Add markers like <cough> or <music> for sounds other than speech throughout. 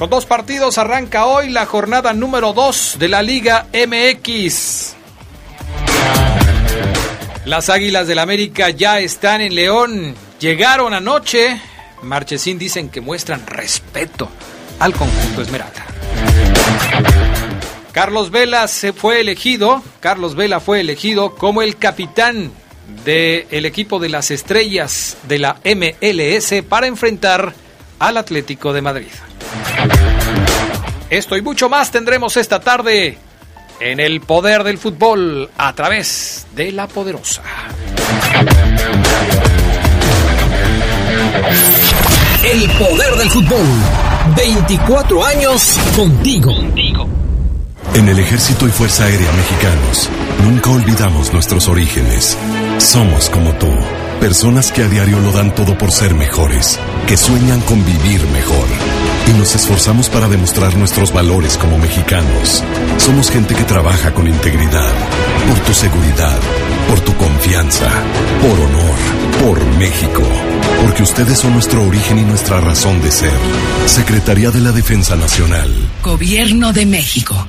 Con dos partidos arranca hoy la jornada número 2 de la Liga MX. Las Águilas del América ya están en León. Llegaron anoche. Marchesín dicen que muestran respeto al conjunto Esmeralda. Carlos Vela se fue elegido, Carlos Vela fue elegido como el capitán del equipo de las estrellas de la MLS para enfrentar al Atlético de Madrid. Esto y mucho más tendremos esta tarde en el poder del fútbol a través de la poderosa. El poder del fútbol. 24 años contigo. En el Ejército y Fuerza Aérea Mexicanos, nunca olvidamos nuestros orígenes. Somos como tú, personas que a diario lo dan todo por ser mejores, que sueñan con vivir mejor. Y nos esforzamos para demostrar nuestros valores como mexicanos. Somos gente que trabaja con integridad, por tu seguridad, por tu confianza, por honor, por México. Porque ustedes son nuestro origen y nuestra razón de ser. Secretaría de la Defensa Nacional. Gobierno de México.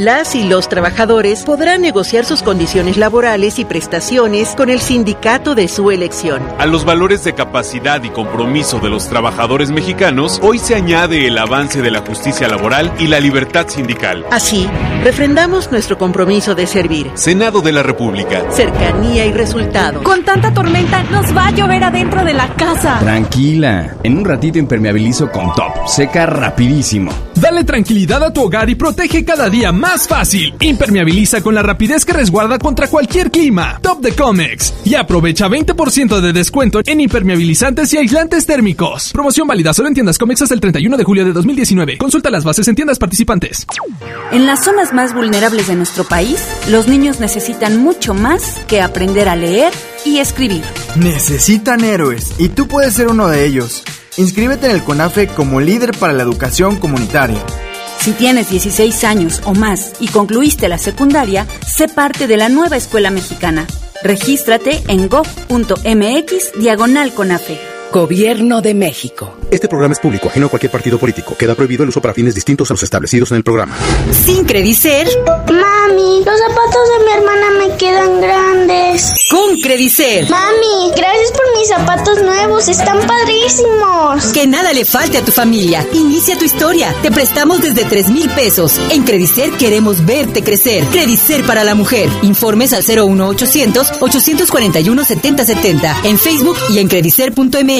Las y los trabajadores podrán negociar sus condiciones laborales y prestaciones con el sindicato de su elección. A los valores de capacidad y compromiso de los trabajadores mexicanos, hoy se añade el avance de la justicia laboral y la libertad sindical. Así, refrendamos nuestro compromiso de servir. Senado de la República. Cercanía y resultados. Con tanta tormenta nos va a llover adentro de la casa. Tranquila, en un ratito impermeabilizo con top, seca rapidísimo. Dale tranquilidad a tu hogar y protege cada día más fácil. Impermeabiliza con la rapidez que resguarda contra cualquier clima. Top de Comex. Y aprovecha 20% de descuento en impermeabilizantes y aislantes térmicos. Promoción válida solo en tiendas Comex hasta el 31 de julio de 2019. Consulta las bases en tiendas participantes. En las zonas más vulnerables de nuestro país, los niños necesitan mucho más que aprender a leer y escribir. Necesitan héroes y tú puedes ser uno de ellos. Inscríbete en el CONAFE como líder para la educación comunitaria. Si tienes 16 años o más y concluiste la secundaria, sé parte de la nueva escuela mexicana. Regístrate en gov.mx diagonal CONAFE. Gobierno de México. Este programa es público, ajeno a cualquier partido político. Queda prohibido el uso para fines distintos a los establecidos en el programa. Sin Credicer. Mami, los zapatos de mi hermana me quedan grandes. Con Credicer. Mami, gracias por mis zapatos nuevos, están padrísimos. Que nada le falte a tu familia. Inicia tu historia. Te prestamos desde 3 mil pesos. En Credicer queremos verte crecer. Credicer para la mujer. Informes al 01800 841 7070 en Facebook y en credicer.mx.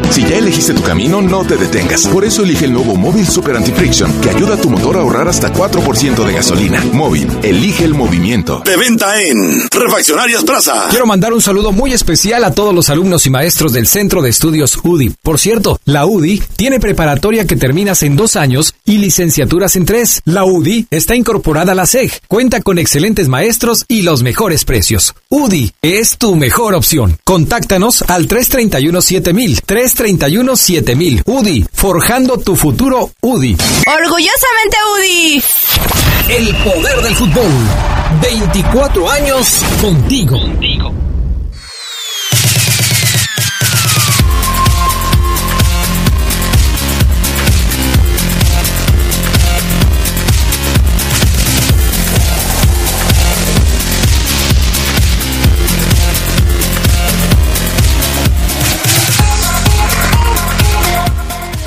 Si ya elegiste tu camino, no te detengas. Por eso elige el nuevo Móvil Super Anti-Friction, que ayuda a tu motor a ahorrar hasta 4% de gasolina. Móvil, elige el movimiento. De venta en Refaccionarias Plaza. Quiero mandar un saludo muy especial a todos los alumnos y maestros del Centro de Estudios UDI. Por cierto, la UDI tiene preparatoria que terminas en dos años y licenciaturas en tres. La UDI está incorporada a la SEG, cuenta con excelentes maestros y los mejores precios. UDI es tu mejor opción. Contáctanos al 331-7000, 331-7000. UDI, forjando tu futuro UDI. Orgullosamente UDI. El poder del fútbol. 24 años contigo. contigo.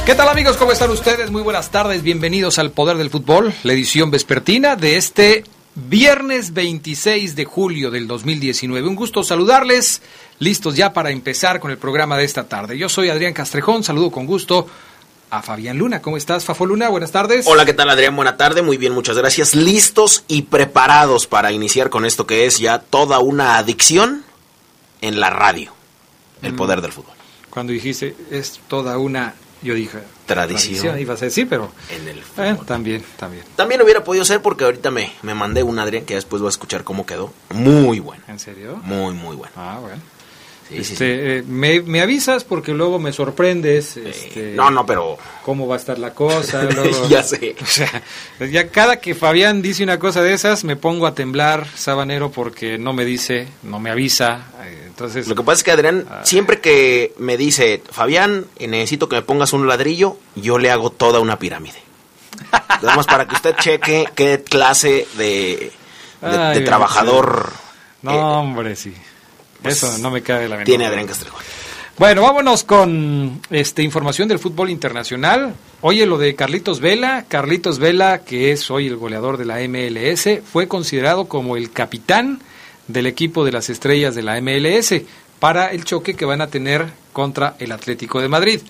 ¿Qué tal amigos? ¿Cómo están ustedes? Muy buenas tardes, bienvenidos al Poder del Fútbol, la edición vespertina de este viernes 26 de julio del 2019. Un gusto saludarles, listos ya para empezar con el programa de esta tarde. Yo soy Adrián Castrejón, saludo con gusto a Fabián Luna. ¿Cómo estás, Fafo Luna? Buenas tardes. Hola, ¿qué tal, Adrián? Buena tarde. Muy bien, muchas gracias. Listos y preparados para iniciar con esto que es ya toda una adicción en la radio. El Mm. poder del fútbol. Cuando dijiste es toda una, yo dije Tradición. ibas a decir, pero En el eh, también, también. También hubiera podido ser porque ahorita me, me mandé un Adrián que después voy a escuchar cómo quedó. Muy bueno. ¿En serio? Muy, muy bueno. Ah, bueno. Sí, sí, Este, eh, me, me avisas porque luego me sorprendes. este, No, no, pero cómo va a estar la cosa. <laughs> luego- ya sé. <laughs> O sea, ya cada que Fabián dice una cosa de esas, me pongo a temblar, sabanero, porque no me dice, no me avisa. eh, Entonces, Lo que pasa es que Adrián, Ah. siempre que me dice, Fabián, eh, necesito que me pongas un ladrillo, yo le hago toda una pirámide. <laughs> Nada más para que usted cheque qué clase de, de- de Ay, trabajador no, hombre, sí. Pues, Eso no me cabe la menor tiene. Adrián Castrejón. Bueno, vámonos con este información del fútbol internacional. Oye, lo de Carlitos Vela. Carlitos Vela, que es hoy el goleador de la MLS, fue considerado como el capitán del equipo de las estrellas de la MLS para el choque que van a tener contra el Atlético de Madrid.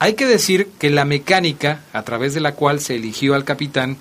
Hay que decir que la mecánica a través de la cual se eligió al capitán,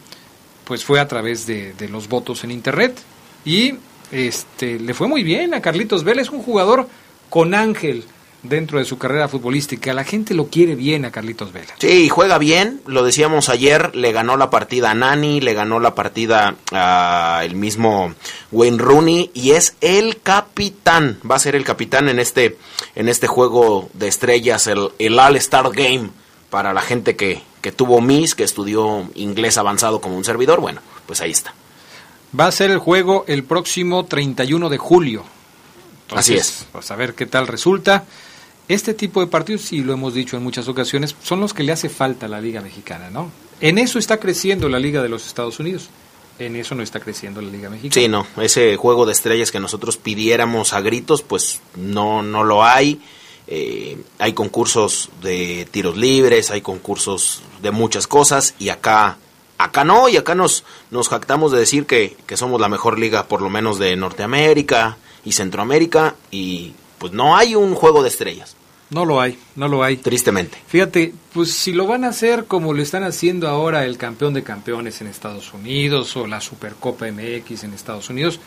pues fue a través de, de los votos en internet. Y este le fue muy bien a Carlitos Vela, es un jugador con ángel dentro de su carrera futbolística. La gente lo quiere bien a Carlitos Vela. Sí, juega bien, lo decíamos ayer, le ganó la partida a Nani, le ganó la partida a el mismo Wayne Rooney y es el capitán, va a ser el capitán en este en este juego de estrellas, el, el All Star Game para la gente que, que tuvo Miss, que estudió inglés avanzado como un servidor, bueno, pues ahí está. Va a ser el juego el próximo 31 de julio. Así es. Pues a ver qué tal resulta. Este tipo de partidos, y lo hemos dicho en muchas ocasiones, son los que le hace falta a la Liga Mexicana, ¿no? En eso está creciendo la Liga de los Estados Unidos. En eso no está creciendo la Liga Mexicana. Sí, no, ese juego de estrellas que nosotros pidiéramos a gritos, pues no, no lo hay. Eh, hay concursos de tiros libres, hay concursos de muchas cosas y acá, acá no, y acá nos, nos jactamos de decir que, que somos la mejor liga por lo menos de Norteamérica y Centroamérica y pues no hay un juego de estrellas, No lo hay, no lo hay. tristemente. Fíjate, pues si lo van a hacer como lo están haciendo ahora el campeón de campeones en Estados Unidos o la Supercopa MX en Estados Unidos,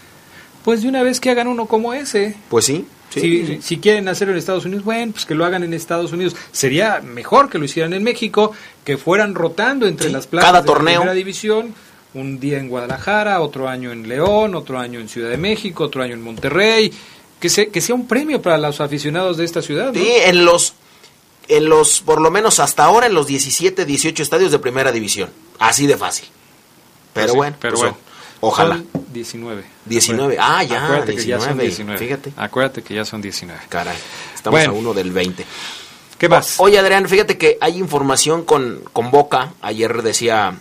pues de una vez que hagan uno como ese. Pues sí, sí, si, sí. si quieren hacerlo en Estados Unidos, bueno, pues que lo hagan en Estados Unidos. Sería mejor que lo hicieran en México, que fueran rotando entre Sí, las plazas cada de torneo. primera división, un día en Guadalajara, otro año en León, otro año en Ciudad de México, otro año en Monterrey, que, se, que sea un premio para los aficionados de esta ciudad. ¿no? Sí, en los, en los, por lo menos hasta ahora, en los 17, 18 estadios de primera división. Así de fácil. Pero Pues sí, bueno, pero pues, bueno. Ojalá. Son 19. 19. Ah, ya, Acuérdate que ya son 19. 19. Fíjate. Acuérdate que ya son 19. Caray, estamos Bueno. a uno del 20. ¿Qué más? Oye, Adrián, fíjate que hay información con, con Boca. Ayer decía,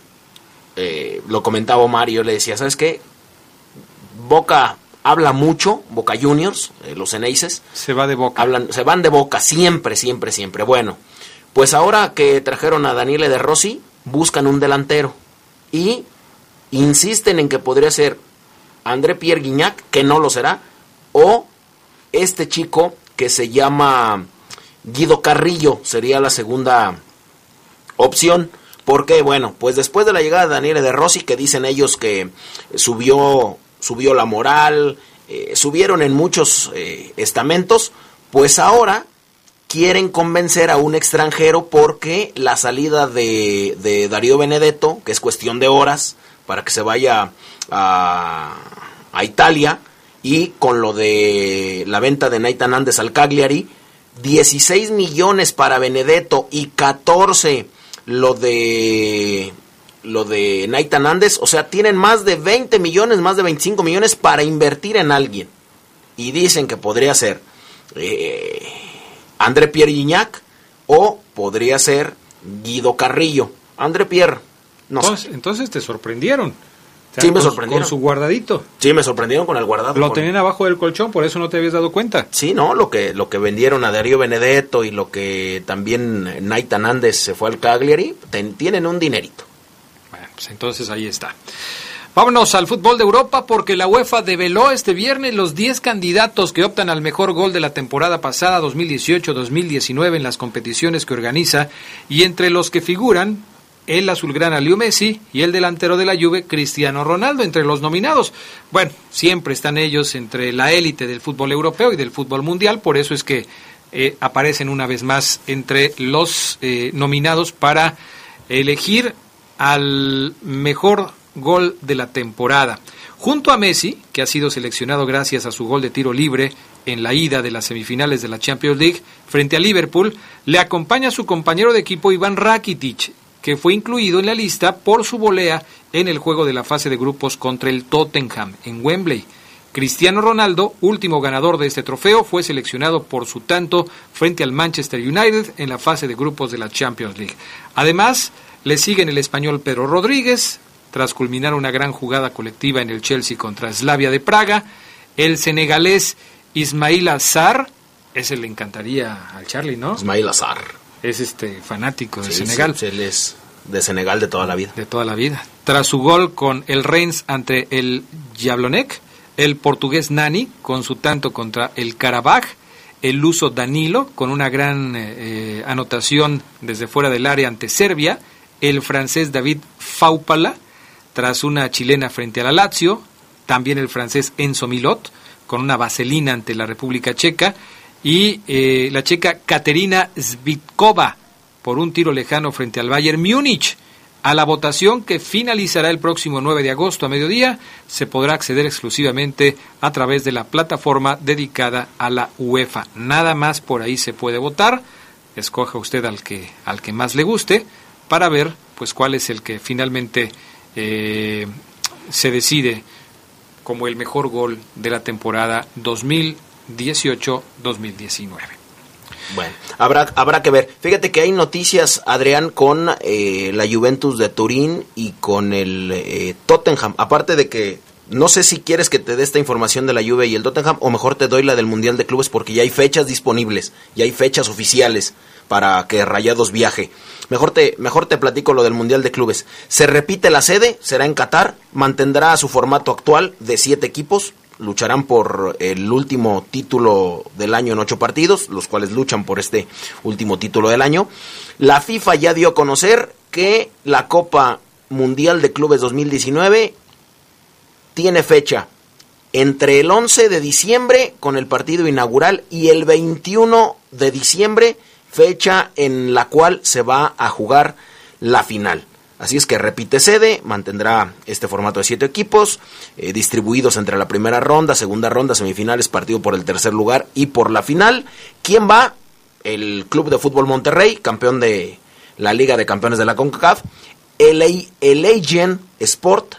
eh, lo comentaba Omar y yo le decía, ¿sabes qué? Boca habla mucho, Boca Juniors, eh, los Eneises. Se va de boca. Hablan, se van de Boca siempre, siempre, siempre. Bueno, pues ahora que trajeron a Daniele de Rossi, buscan un delantero. Y insisten en que podría ser André Pierre Guignac, que no lo será, o este chico que se llama Guido Carrillo, sería la segunda opción. Porque, bueno, pues después de la llegada de Daniele de Rossi, que dicen ellos que subió, subió la moral, eh, subieron en muchos eh, estamentos, pues ahora quieren convencer a un extranjero porque la salida de, de Darío Benedetto, que es cuestión de horas para que se vaya a, a Italia, y con lo de la venta de Nathan Andes al Cagliari, 16 millones para Benedetto y 14 lo de lo de Nathan Andes, o sea, tienen más de 20 millones, más de 25 millones para invertir en alguien. Y dicen que podría ser eh, André Pierre Gignac o podría ser Guido Carrillo. André Pierre, no sé. entonces, te sorprendieron. Sí, me con- sorprendieron. Con su guardadito. Sí, me sorprendieron con el guardado. Lo con- tenían abajo del colchón, por eso no te habías dado cuenta. Sí, ¿no? Lo que, lo que vendieron a Darío Benedetto y lo que también Naitan Andes se fue al Cagliari, ten- tienen un dinerito. Bueno, pues entonces ahí está. Vámonos al fútbol de Europa porque la UEFA develó este viernes los 10 candidatos que optan al mejor gol de la temporada pasada 2018-2019 en las competiciones que organiza y entre los que figuran el azulgrana Leo Messi y el delantero de la Juve Cristiano Ronaldo entre los nominados. Bueno, siempre están ellos entre la élite del fútbol europeo y del fútbol mundial, por eso es que eh, aparecen una vez más entre los eh, nominados para elegir al mejor gol de la temporada. Junto a Messi, que ha sido seleccionado gracias a su gol de tiro libre en la ida de las semifinales de la Champions League frente a Liverpool, le acompaña su compañero de equipo Iván Rakitic, que fue incluido en la lista por su volea en el juego de la fase de grupos contra el Tottenham en Wembley. Cristiano Ronaldo, último ganador de este trofeo, fue seleccionado por su tanto frente al Manchester United en la fase de grupos de la Champions League. Además, le siguen el español Pedro Rodríguez, tras culminar una gran jugada colectiva en el Chelsea contra Slavia de Praga, el senegalés Ismail Azar, ese le encantaría al Charlie, ¿no? Ismail Azar. Es este fanático de Sí, Senegal. sí, él es de Senegal de toda la vida. De toda la vida. Tras su gol con el Reims ante el Jablonec, el portugués Nani con su tanto contra el Karabaj, el luso Danilo con una gran eh, eh, anotación desde fuera del área ante Serbia, el francés David Faupala tras una chilena frente a la Lazio, también el francés Enzo Milot con una vaselina ante la República Checa y eh, la checa Katerina Zvitkova por un tiro lejano frente al Bayern Múnich. A la votación que finalizará el próximo 9 de agosto a mediodía, se podrá acceder exclusivamente a través de la plataforma dedicada a la UEFA. Nada más por ahí se puede votar. Escoja usted al que, al que más le guste para ver pues cuál es el que finalmente eh, se decide como el mejor gol de la temporada 2018-2019. Bueno, habrá, habrá que ver. Fíjate que hay noticias, Adrián, con eh, la Juventus de Turín y con el eh, Tottenham. Aparte de que no sé si quieres que te dé esta información de la Juve y el Tottenham o mejor te doy la del Mundial de Clubes porque ya hay fechas disponibles, ya hay fechas oficiales para que Rayados viaje. Mejor te, mejor te platico lo del Mundial de Clubes. Se repite la sede, será en Qatar, mantendrá su formato actual de siete equipos, lucharán por el último título del año en ocho partidos, los cuales luchan por este último título del año. La FIFA ya dio a conocer que la Copa Mundial de Clubes 2019 tiene fecha entre el 11 de diciembre con el partido inaugural y el 21 de diciembre, fecha en la cual se va a jugar la final. Así es que repite sede, mantendrá este formato de siete equipos, eh, distribuidos entre la primera ronda, segunda ronda, semifinales, partido por el tercer lugar y por la final. ¿Quién va? El Club de Fútbol Monterrey, campeón de la Liga de Campeones de la CONCACAF, el, el Sport,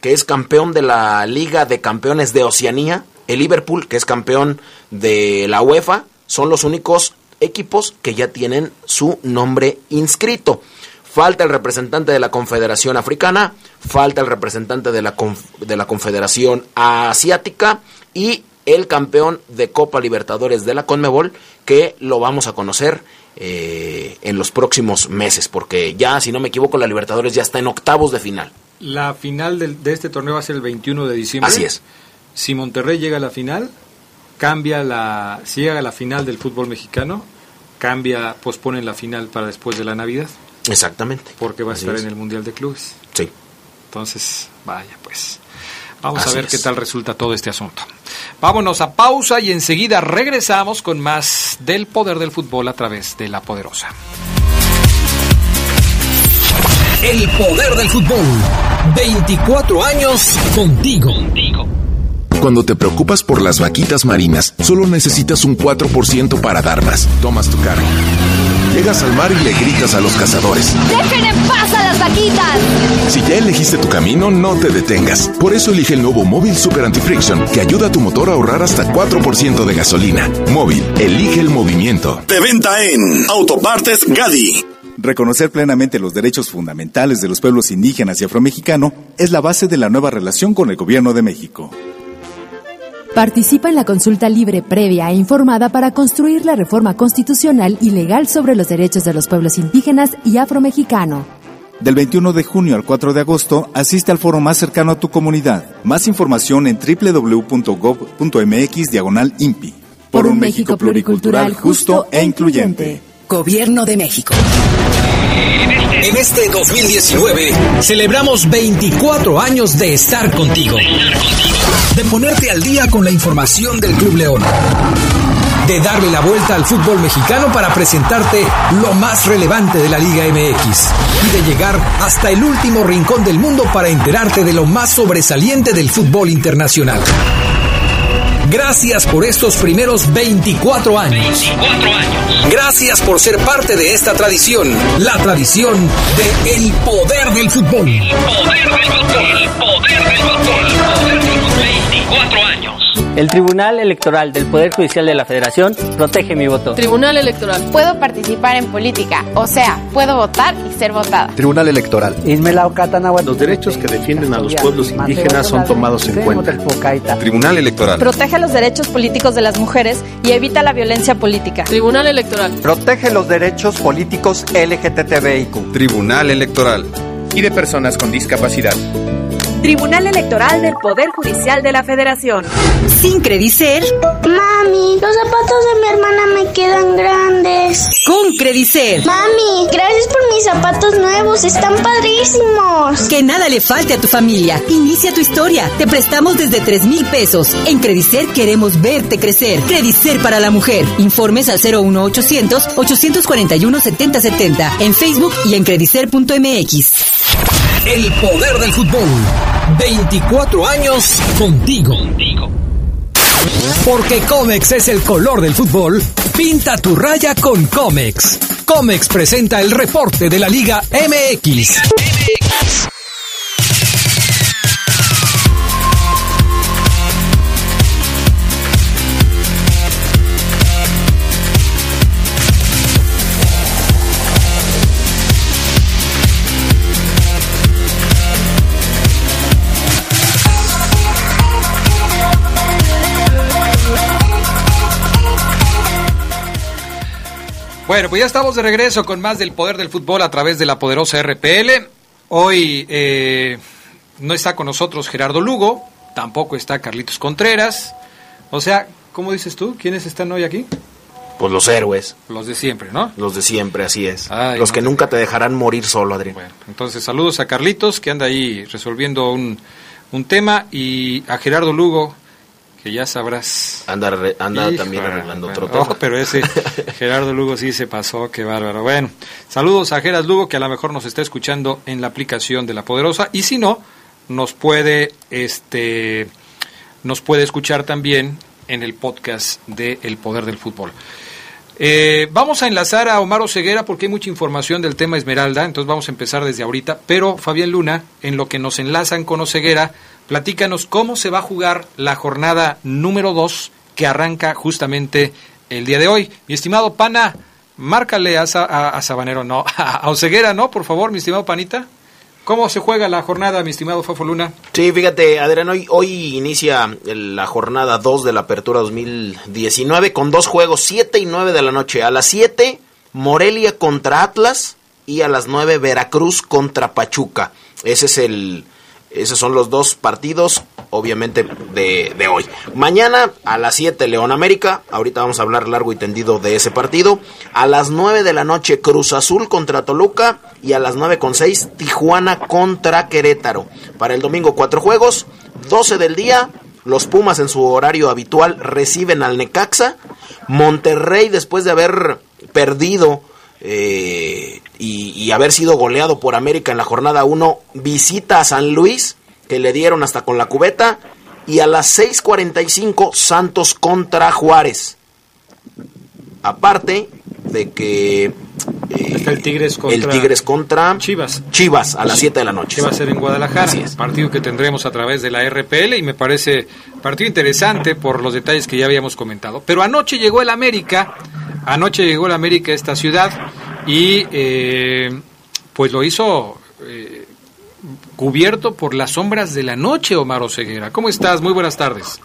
que es campeón de la Liga de Campeones de Oceanía, el Liverpool, que es campeón de la UEFA, son los únicos equipos que ya tienen su nombre inscrito. Falta el representante de la Confederación Africana, falta el representante de la, de la Confederación Asiática y el campeón de Copa Libertadores de la Conmebol, que lo vamos a conocer eh, en los próximos meses, porque ya, si no me equivoco, la Libertadores ya está en octavos de final. La final del- de, este torneo va a ser el 21 de diciembre. Así es. Si Monterrey llega a la final, cambia la. Si llega a la final del fútbol mexicano, cambia, posponen la final para después de la Navidad. Exactamente. Porque va a Así estar es. en el Mundial de Clubes. Sí. Entonces, vaya, pues. Vamos Así a ver es. qué tal resulta todo este asunto. Vámonos a pausa y enseguida regresamos con más del poder del fútbol a través de la poderosa. El poder del fútbol. 24 años contigo. Cuando te preocupas por las vaquitas marinas, solo necesitas un 4% para dar más. Tomas tu carga. Llegas al mar y le gritas a los cazadores. ¡Dejen en paz a las vaquitas! Si ya elegiste tu camino, no te detengas. Por eso elige el nuevo Móvil Super Anti-Friction, que ayuda a tu motor a ahorrar hasta 4% de gasolina. Móvil, elige el movimiento. De venta en Autopartes Gadi. Reconocer plenamente los derechos fundamentales de los pueblos indígenas y afromexicano es la base de la nueva relación con el gobierno de México. Participa en la consulta libre, previa e informada para construir la reforma constitucional y legal sobre los derechos de los pueblos indígenas y afromexicano. Del 21 de junio al 4 de agosto, asiste al foro más cercano a tu comunidad. Más información en www.gov.mx diagonal INPI. Por un México pluricultural, justo e incluyente. Gobierno de México. En este 2019 celebramos 24 años de estar contigo. De ponerte al día con la información del Club León. De darle la vuelta al fútbol mexicano para presentarte lo más relevante de la Liga MX. Y de llegar hasta el último rincón del mundo para enterarte de lo más sobresaliente del fútbol internacional. Gracias por estos primeros 24 años. 24 años. Gracias por ser parte de esta tradición, la tradición de el poder del fútbol. El poder del fútbol. El poder del fútbol. El poder del fútbol. 24 años. El Tribunal Electoral del Poder Judicial de la Federación protege mi voto. Tribunal Electoral. Puedo participar en política, o sea, puedo votar y ser votada. Tribunal Electoral. Los derechos que defienden a los pueblos indígenas son tomados en cuenta. Tribunal Electoral. Protege los derechos políticos de las mujeres y evita la violencia política. Tribunal Electoral. Protege los derechos políticos LGTBIQ. Tribunal Electoral. Y de personas con discapacidad. Tribunal Electoral del Poder Judicial de la Federación. Sin Credicer. Mami, los zapatos de mi hermana me quedan grandes. Con Credicer. Mami, gracias por mis zapatos nuevos, están padrísimos. Que nada le falte a tu familia. Inicia tu historia. Te prestamos desde 3 mil pesos. En Credicer queremos verte crecer. Credicer para la mujer. Informes al 01800 841 7070 en Facebook y en credicer.mx. El poder del fútbol. 24 años contigo. Porque Comex es el color del fútbol, pinta tu raya con Comex. Comex presenta el reporte de la Liga MX. Bueno, pues ya estamos de regreso con más del poder del fútbol a través de la poderosa RPL. Hoy eh, no está con nosotros Gerardo Lugo, tampoco está Carlitos Contreras. O sea, ¿cómo dices tú? ¿Quiénes están hoy aquí? Pues los héroes. Los de siempre, ¿no? Los de siempre, así es. Ay, los no. que nunca te dejarán morir solo, Adrián. Entonces, saludos a Carlitos, que anda ahí resolviendo un, un tema, y a Gerardo Lugo, que ya sabrás. Anda, re- anda también arreglando bueno, otro tema. oh, pero ese <laughs> Gerardo Lugo sí se pasó, qué bárbaro. Bueno, saludos a Geras Lugo, que a lo mejor nos está escuchando en la aplicación de La Poderosa, y si no, nos puede, este, nos puede escuchar también en el podcast de El Poder del Fútbol. Eh, vamos a enlazar a Omar Ceguera porque hay mucha información del tema Esmeralda, entonces vamos a empezar desde ahorita. Pero Fabián Luna, en lo que nos enlazan con Oceguera, platícanos cómo se va a jugar la jornada número 2 que arranca justamente el día de hoy. Mi estimado Pana, márcale a, Sa- a- a Sabanero, no, <laughs> a Oceguera, ¿no? Por favor, mi estimado Panita. ¿Cómo se juega la jornada, mi estimado Fafo Luna? Sí, fíjate, Adrián, hoy, hoy inicia la jornada 2 de la Apertura 2019 con dos juegos, 7 y 9 de la noche. A las 7, Morelia contra Atlas y a las 9, Veracruz contra Pachuca. Ese es el, esos son los dos partidos, obviamente, de, de hoy. Mañana a las 7, León América. Ahorita vamos a hablar largo y tendido de ese partido. A las 9 de la noche, Cruz Azul contra Toluca. Y a las 9 con 6, Tijuana contra Querétaro. Para el domingo, cuatro juegos. 12 del día, los Pumas en su horario habitual reciben al Necaxa. Monterrey, después de haber perdido eh, y, y haber sido goleado por América en la jornada 1, visita a San Luis, que le dieron hasta con la cubeta. Y a las 6:45, Santos contra Juárez. Aparte de que eh, Está el Tigres contra, el Tigres contra Chivas. Chivas a las 7 de la noche. que va a ser en Guadalajara. Así es. Partido que tendremos a través de la RPL y me parece partido interesante por los detalles que ya habíamos comentado. Pero anoche llegó el América, anoche llegó el América a esta ciudad y eh, pues lo hizo eh, cubierto por las sombras de la noche, Omar Oseguera. ¿Cómo estás? Muy buenas tardes.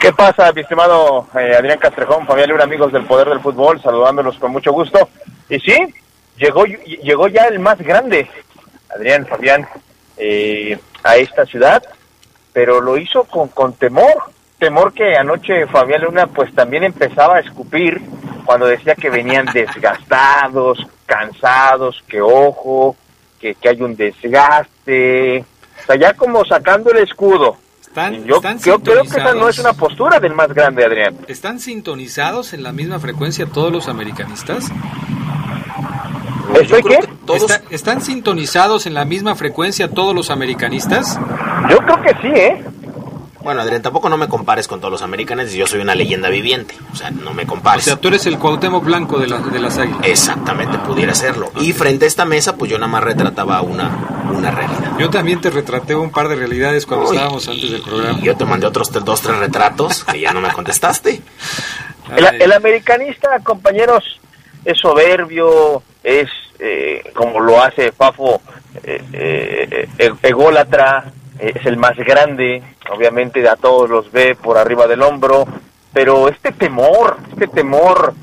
¿Qué pasa, mi estimado eh, Adrián Castrejón, familia libre, amigos del Poder del Fútbol, saludándolos con mucho gusto? Y sí, llegó, llegó ya el más grande, Adrián, Fabián, eh, a esta ciudad, pero lo hizo con, con temor, temor que anoche Fabián Luna pues también empezaba a escupir cuando decía que venían <laughs> desgastados, cansados, que ojo, que, que hay un desgaste, o sea, ya como sacando el escudo. Están, yo, están yo creo que esa no sintonizados. es una postura del más grande, Adrián. ¿Están sintonizados en la misma frecuencia todos los americanistas? ¿Estoy qué? Está- ¿Están sintonizados en la misma frecuencia todos los americanistas? Yo creo que sí, ¿eh? Bueno, Adrián, tampoco no me compares con todos los americanos. Yo soy una leyenda viviente. O sea, no me O compares. sea, tú eres el Cuauhtémoc Blanco de, la- de las águilas. Exactamente, pudiera serlo. Y frente a esta mesa, pues yo nada más retrataba una, una realidad. Yo también te retraté un par de realidades cuando Uy. estábamos antes del programa. Y yo te mandé otros dos, tres retratos que ya no me contestaste. <laughs> El, el americanista, compañeros, es soberbio, es eh, como lo hace Fafo, eh, eh, eh, ególatra, es el más grande, obviamente a todos los ve por arriba del hombro, pero este temor, este temor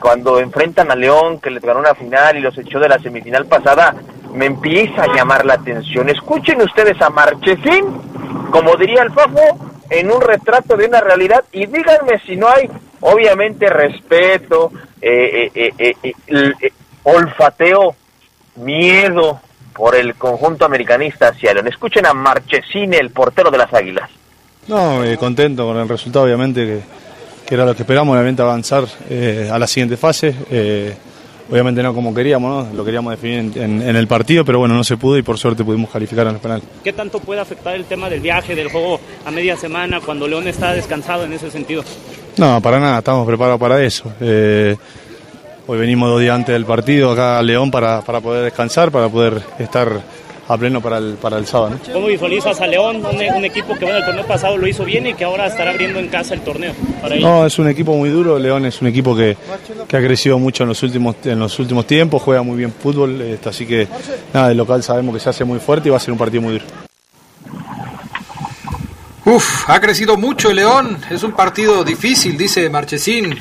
cuando enfrentan a León, que les ganó una final y los echó de la semifinal pasada, me empieza a llamar la atención. Escuchen ustedes a Marchesín, como diría el Fafo, en un retrato de una realidad y díganme si no hay, obviamente, respeto, eh, eh, eh, eh, eh, olfateo, miedo por el conjunto americanista hacia León. Escuchen a Marchesín, el portero de las Águilas. No, eh, contento con el resultado, obviamente, que, que era lo que esperamos, obviamente avanzar eh, a la siguiente fase. eh, obviamente no como queríamos, ¿no? lo queríamos definir en, en- en el partido, pero bueno, no se pudo y por suerte pudimos calificar en los penales. ¿Qué tanto puede afectar el tema del viaje, del juego a media semana, cuando León está descansado en ese sentido? No, para nada, estamos preparados para eso. Eh, hoy venimos dos días antes del partido acá a León para, para poder descansar, para poder estar a pleno para el, para el sábado. ¿no? ¿Cómo visualizas a León, un, un equipo que bueno, el torneo pasado lo hizo bien y que ahora estará abriendo en casa el torneo? Para? No, es un equipo muy duro. León es un equipo que, que ha crecido mucho en los últimos en los últimos tiempos, juega muy bien fútbol, este, así que nada, el local sabemos que se hace muy fuerte y va a ser un partido muy duro. Uf, ha crecido mucho el León. Es un partido difícil, dice Marchesín,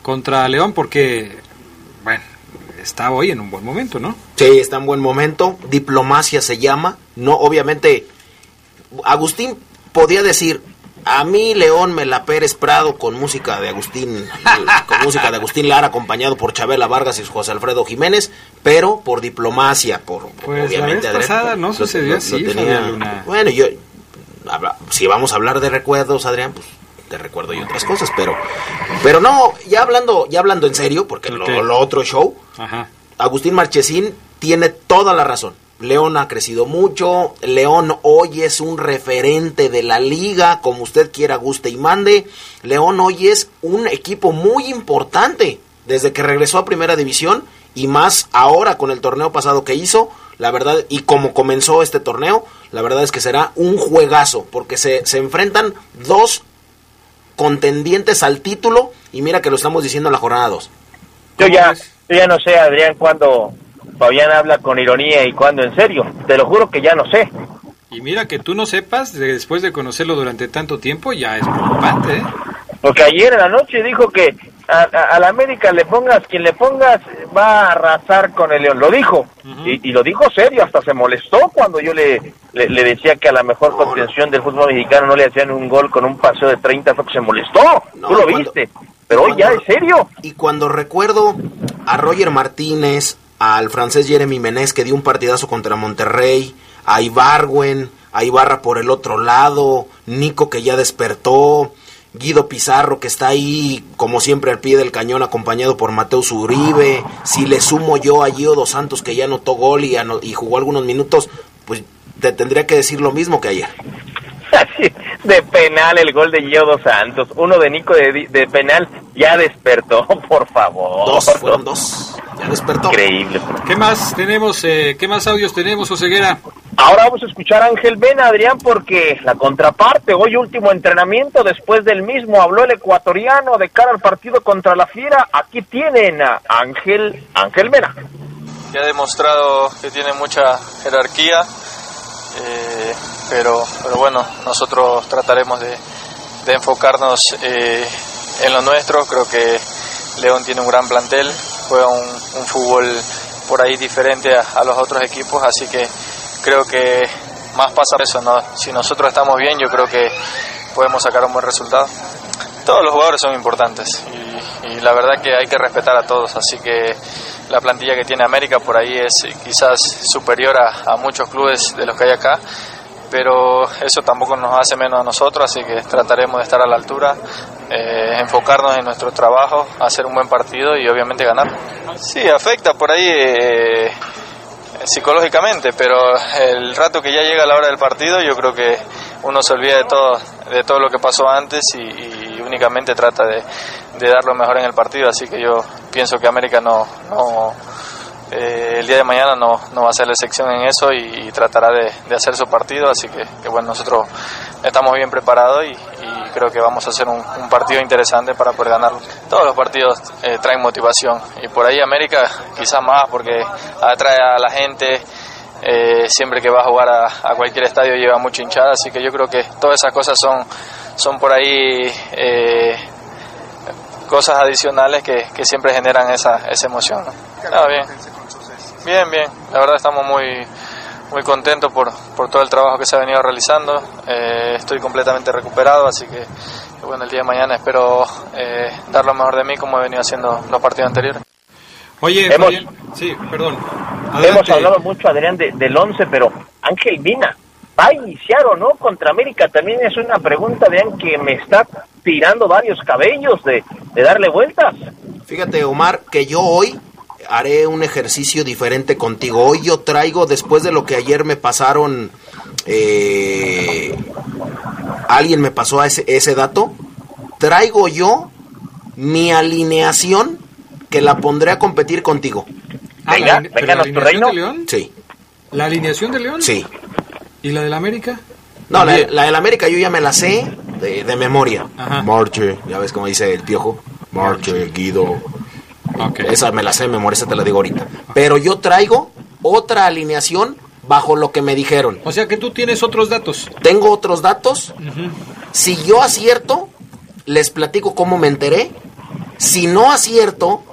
contra León porque, está hoy en un buen momento, ¿no? Sí, está en buen momento. Diplomacia se llama. No, obviamente, Agustín podía decir, a mí León me la Pérez Prado con música de Agustín, <laughs> con música de Agustín Lara acompañado por Chabela Vargas y José Alfredo Jiménez, pero por diplomacia, por Pues la vez Adrián, pasada no lo- sucedió lo- así, lo tenía-. Bueno, yo si vamos a hablar de recuerdos, Adrián, pues te recuerdo y otras cosas, pero pero no, ya hablando ya hablando en serio, porque lo, otro show, Ajá. Agustín Marchesín tiene toda la razón. León ha crecido mucho, León hoy es un referente de la liga, como usted quiera, guste y mande. León hoy es un equipo muy importante desde que regresó a Primera División y más ahora con el torneo pasado que hizo, la verdad, y como comenzó este torneo, la verdad es que será un juegazo, porque se, se enfrentan dos contendientes al título y mira que lo estamos diciendo en la jornada 2. Yo ya, yo ya no sé, Adrián, cuando Fabián habla con ironía y cuando en serio. Te lo juro que ya no sé. Y mira que tú no sepas, de- después de conocerlo durante tanto tiempo, ya es preocupante, ¿eh? Porque ayer en la noche dijo que a, a- a la América le pongas, quien le pongas va a arrasar con el León. Lo dijo. y, y lo dijo serio, hasta se molestó cuando yo le, le, le decía que a la mejor contención del fútbol mexicano no le hacían un gol con un paseo de 30, fue que se molestó. No, Tú lo cuando- viste. Pero hoy ya, ¿en serio? Y cuando recuerdo a Roger Martínez, al francés Jeremy Menez que dio un partidazo contra Monterrey, a Ibargüen, a Ibarra por el otro lado, Nico que ya despertó, Guido Pizarro que está ahí como siempre al pie del cañón acompañado por Mateus Uribe, si le sumo yo a Gio Dos Santos que ya anotó gol y, y jugó algunos minutos, pues te tendría que decir lo mismo que ayer. <laughs> de penal el gol de Gio Dos Santos. Uno de Nico de, de penal ya despertó, <laughs> por favor. Dos, fueron dos. Ya despertó. Increíble. ¿Qué más tenemos? eh, ¿Qué más audios tenemos, Oseguera? Ahora vamos a escuchar a Ángel Vena, Adrián, porque la contraparte, hoy último entrenamiento, después del mismo habló el ecuatoriano de cara al partido contra la Fiera. Aquí tienen a Ángel, Ángel Vena. Que ha demostrado que tiene mucha jerarquía, eh, pero, pero bueno, nosotros trataremos de, de enfocarnos eh, en lo nuestro. Creo que León tiene un gran plantel, juega un, un fútbol por ahí diferente a, los otros equipos, así que creo que más pasa eso, ¿no? Si nosotros estamos bien, yo creo que podemos sacar un buen resultado. Todos los jugadores son importantes y, y, la verdad que hay que respetar a todos, así que la plantilla que tiene América por ahí es quizás superior a, muchos clubes de los que hay acá, pero eso tampoco nos hace menos a nosotros, así que trataremos de estar a la altura, eh, enfocarnos en nuestro trabajo, hacer un buen partido y obviamente ganar. Sí, afecta por ahí. Eh, psicológicamente, pero el rato que ya llega la hora del partido, yo creo que uno se olvida de todo, de todo lo que pasó antes y, y únicamente trata de, de, dar lo mejor en el partido. Así que yo pienso que América no, no eh, el día de mañana no, no, va a ser la excepción en eso y, tratará de, de, hacer su partido. Así que, bueno, nosotros estamos bien preparados y, creo que vamos a hacer un, un, partido interesante para poder ganarlo. Todos los partidos eh, traen motivación y por ahí América quizás más porque atrae a la gente. Eh, siempre que va a jugar a, a, cualquier estadio lleva mucha hinchada, así que yo creo que todas esas cosas son, son por ahí eh, cosas adicionales que, que, siempre generan esa, esa emoción. ¿no? Ah, bien. bien, bien, la verdad estamos muy, muy contentos por, por todo el trabajo que se ha venido realizando. Eh, estoy completamente recuperado, así que bueno, el día de mañana espero eh, dar lo mejor de mí como he venido haciendo los partidos anteriores. Oye, hemos, Fabián, sí, perdón. Adelante. Hemos hablado mucho, Adrián, de, del 11, pero Ángel Vina, ¿va a iniciar o no contra América? También es una pregunta, Adrián, que me está tirando varios cabellos de, de darle vueltas. Fíjate, Omar, que yo hoy haré un ejercicio diferente contigo. Hoy yo traigo, después de lo que ayer me pasaron, eh, alguien me pasó ese, ese dato, traigo yo mi alineación que la pondré a competir contigo. Ah, venga, la, venga, ¿la tu reino. De León? Sí. ¿La alineación de León? Sí. ¿Y la del América? No, la, la del América yo ya me la sé de, de memoria. Ajá. Marche, ya ves cómo dice el piojo. Marche, Guido, Okay. Esa me la sé de memoria, esa te la digo ahorita. Pero yo traigo otra alineación bajo lo que me dijeron. O sea que tú tienes otros datos. Tengo otros datos. Uh -huh. Si yo acierto, les platico cómo me enteré. Si no acierto,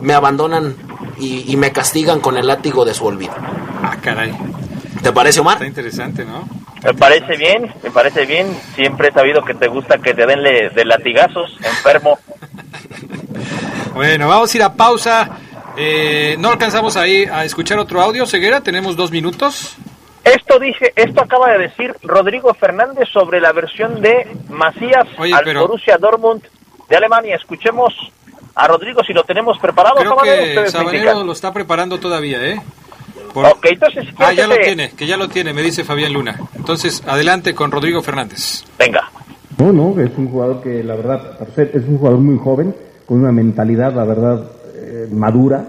me abandonan y, y me castigan con el látigo de su olvido. Ah, caray. ¿Te parece, Omar? Está interesante, ¿no? Me parece bien, me parece bien. Siempre he sabido que te gusta que te den de latigazos, enfermo. <laughs> Bueno, vamos a ir a pausa. Eh, no alcanzamos ahí a escuchar otro audio, Ceguera. Tenemos dos minutos. Esto dice, esto acaba de decir Rodrigo Fernández sobre la versión de Macías Oye, al pero... Borussia Dortmund de Alemania. Escuchemos a Rodrigo si lo tenemos preparado. Creo que Sabanero lo está preparando todavía, ¿eh? Por... Ok, entonces... Ah, ya lo tiene, que ya lo tiene, me dice Fabián Luna. Entonces, adelante con Rodrigo Fernández. Venga. No, no, es un jugador que la verdad, es un jugador muy joven, con una mentalidad, la verdad, eh, madura.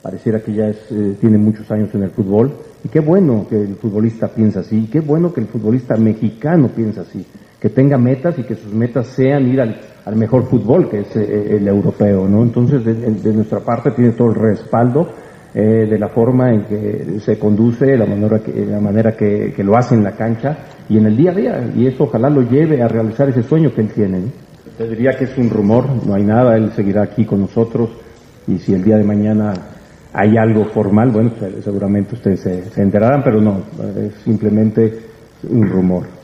Pareciera que ya es, eh, tiene muchos años en el fútbol. Y qué bueno que el futbolista piensa así. Y qué bueno que el futbolista mexicano piensa así. Que tenga metas y que sus metas sean ir al, al mejor fútbol, que es eh, el europeo, ¿no? Entonces, de, de, nuestra parte tiene todo el respaldo eh, de la forma en que se conduce, la manera, que, la manera que, que, lo hace en la cancha y en el día a día. Y eso ojalá lo lleve a realizar ese sueño que él tiene. Te diría que es un rumor, no hay nada, él seguirá aquí con nosotros y si el día de mañana hay algo formal, bueno, seguramente ustedes se enterarán, pero no, es simplemente un rumor.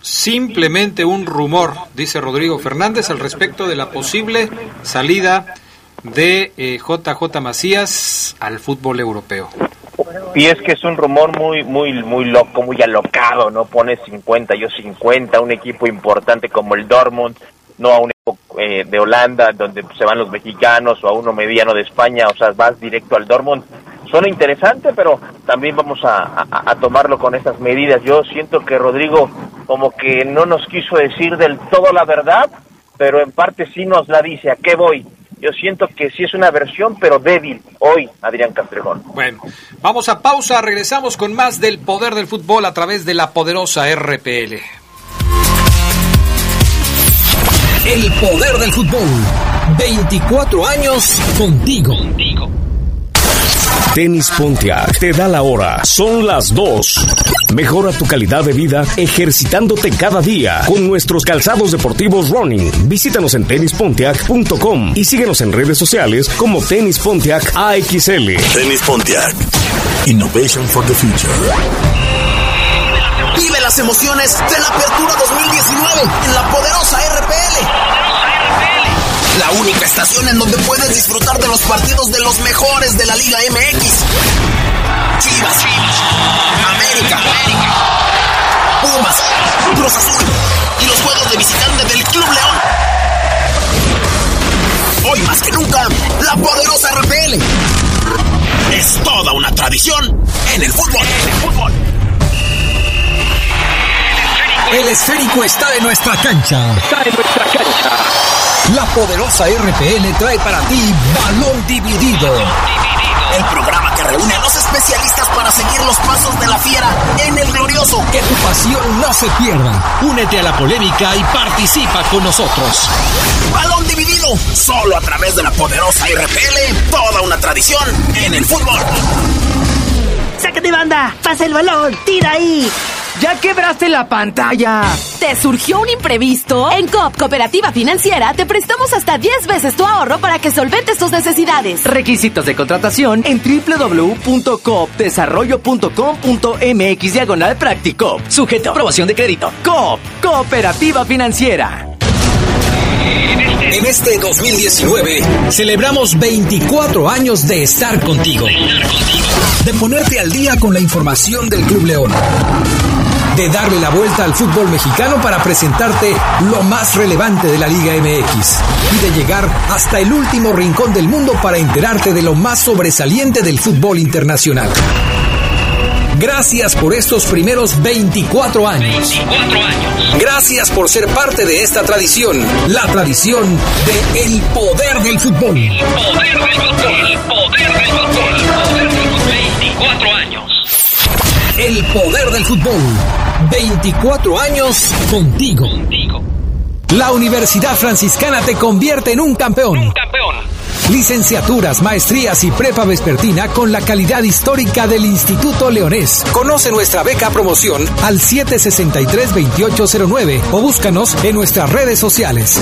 Simplemente un rumor, dice Rodrigo Fernández, al respecto de la posible salida de eh, JJ Macías al fútbol europeo. Y es que es un rumor muy, muy, muy loco, muy alocado, ¿no? Pone 50, yo 50, un equipo importante como el Dortmund, no a un equipo eh, de Holanda, donde se van los mexicanos, o a uno mediano de España, o sea, vas directo al Dortmund. Suena interesante, pero también vamos a, a, a tomarlo con estas medidas. Yo siento que Rodrigo como que no nos quiso decir del todo la verdad, pero en parte sí nos la dice. ¿A qué voy? Yo siento que sí es una versión, pero débil hoy, Adrián Castrejón. Bueno, vamos a pausa, regresamos con más del poder del fútbol a través de la poderosa RPL. El poder del fútbol. 24 años contigo. Tenis Pontiac te da la hora. Son las 2. Mejora tu calidad de vida ejercitándote cada día con nuestros calzados deportivos running. Visítanos en tenispontiac.com y síguenos en redes sociales como Tenis Pontiac AXL. Tenis Pontiac. Innovation for the future. Vive las emociones de la Apertura 2019 en la poderosa RPL. La única estación en donde puedes disfrutar de los partidos de los mejores de la Liga MX. Chivas, América, Pumas, Cruz Azul y los juegos de visitante del Club León. Hoy más que nunca, la poderosa RPL. Es toda una tradición. En el fútbol. El esférico está en nuestra cancha. Está en nuestra cancha. La poderosa RPL trae para ti Balón Dividido. El programa que reúne a los especialistas para seguir los pasos de la fiera en el glorioso. Que tu pasión no se pierda. Únete a la polémica y participa con nosotros. Balón dividido, solo a través de la poderosa RPL, toda una tradición en el fútbol. ¡Sácate banda! ¡Pasa el balón! ¡Tira ahí! ¡Ya quebraste la pantalla! ¿Te surgió un imprevisto? En COP Cooperativa Financiera te prestamos hasta 10 veces tu ahorro para que solventes tus necesidades. Requisitos de contratación en www.coopdesarrollo.com.mx diagonal práctico. Sujeto a aprobación de crédito. COP Cooperativa Financiera. En este 2019 celebramos 24 años de estar contigo. De ponerte al día con la información del Club León. De darle la vuelta al fútbol mexicano para presentarte lo más relevante de la Liga MX. Y de llegar hasta el último rincón del mundo para enterarte de lo más sobresaliente del fútbol internacional. Gracias por estos primeros 24 años. 24 años. Gracias por ser parte de esta tradición, la tradición de el poder del fútbol. El poder del fútbol. El poder del fútbol. El poder del fútbol. 24 años. El poder del fútbol. 24 años contigo. La Universidad Franciscana te convierte en un campeón. Un campeón. Licenciaturas, maestrías y prepa vespertina con la calidad histórica del Instituto Leonés. Conoce nuestra beca promoción al 763-2809 o búscanos en nuestras redes sociales.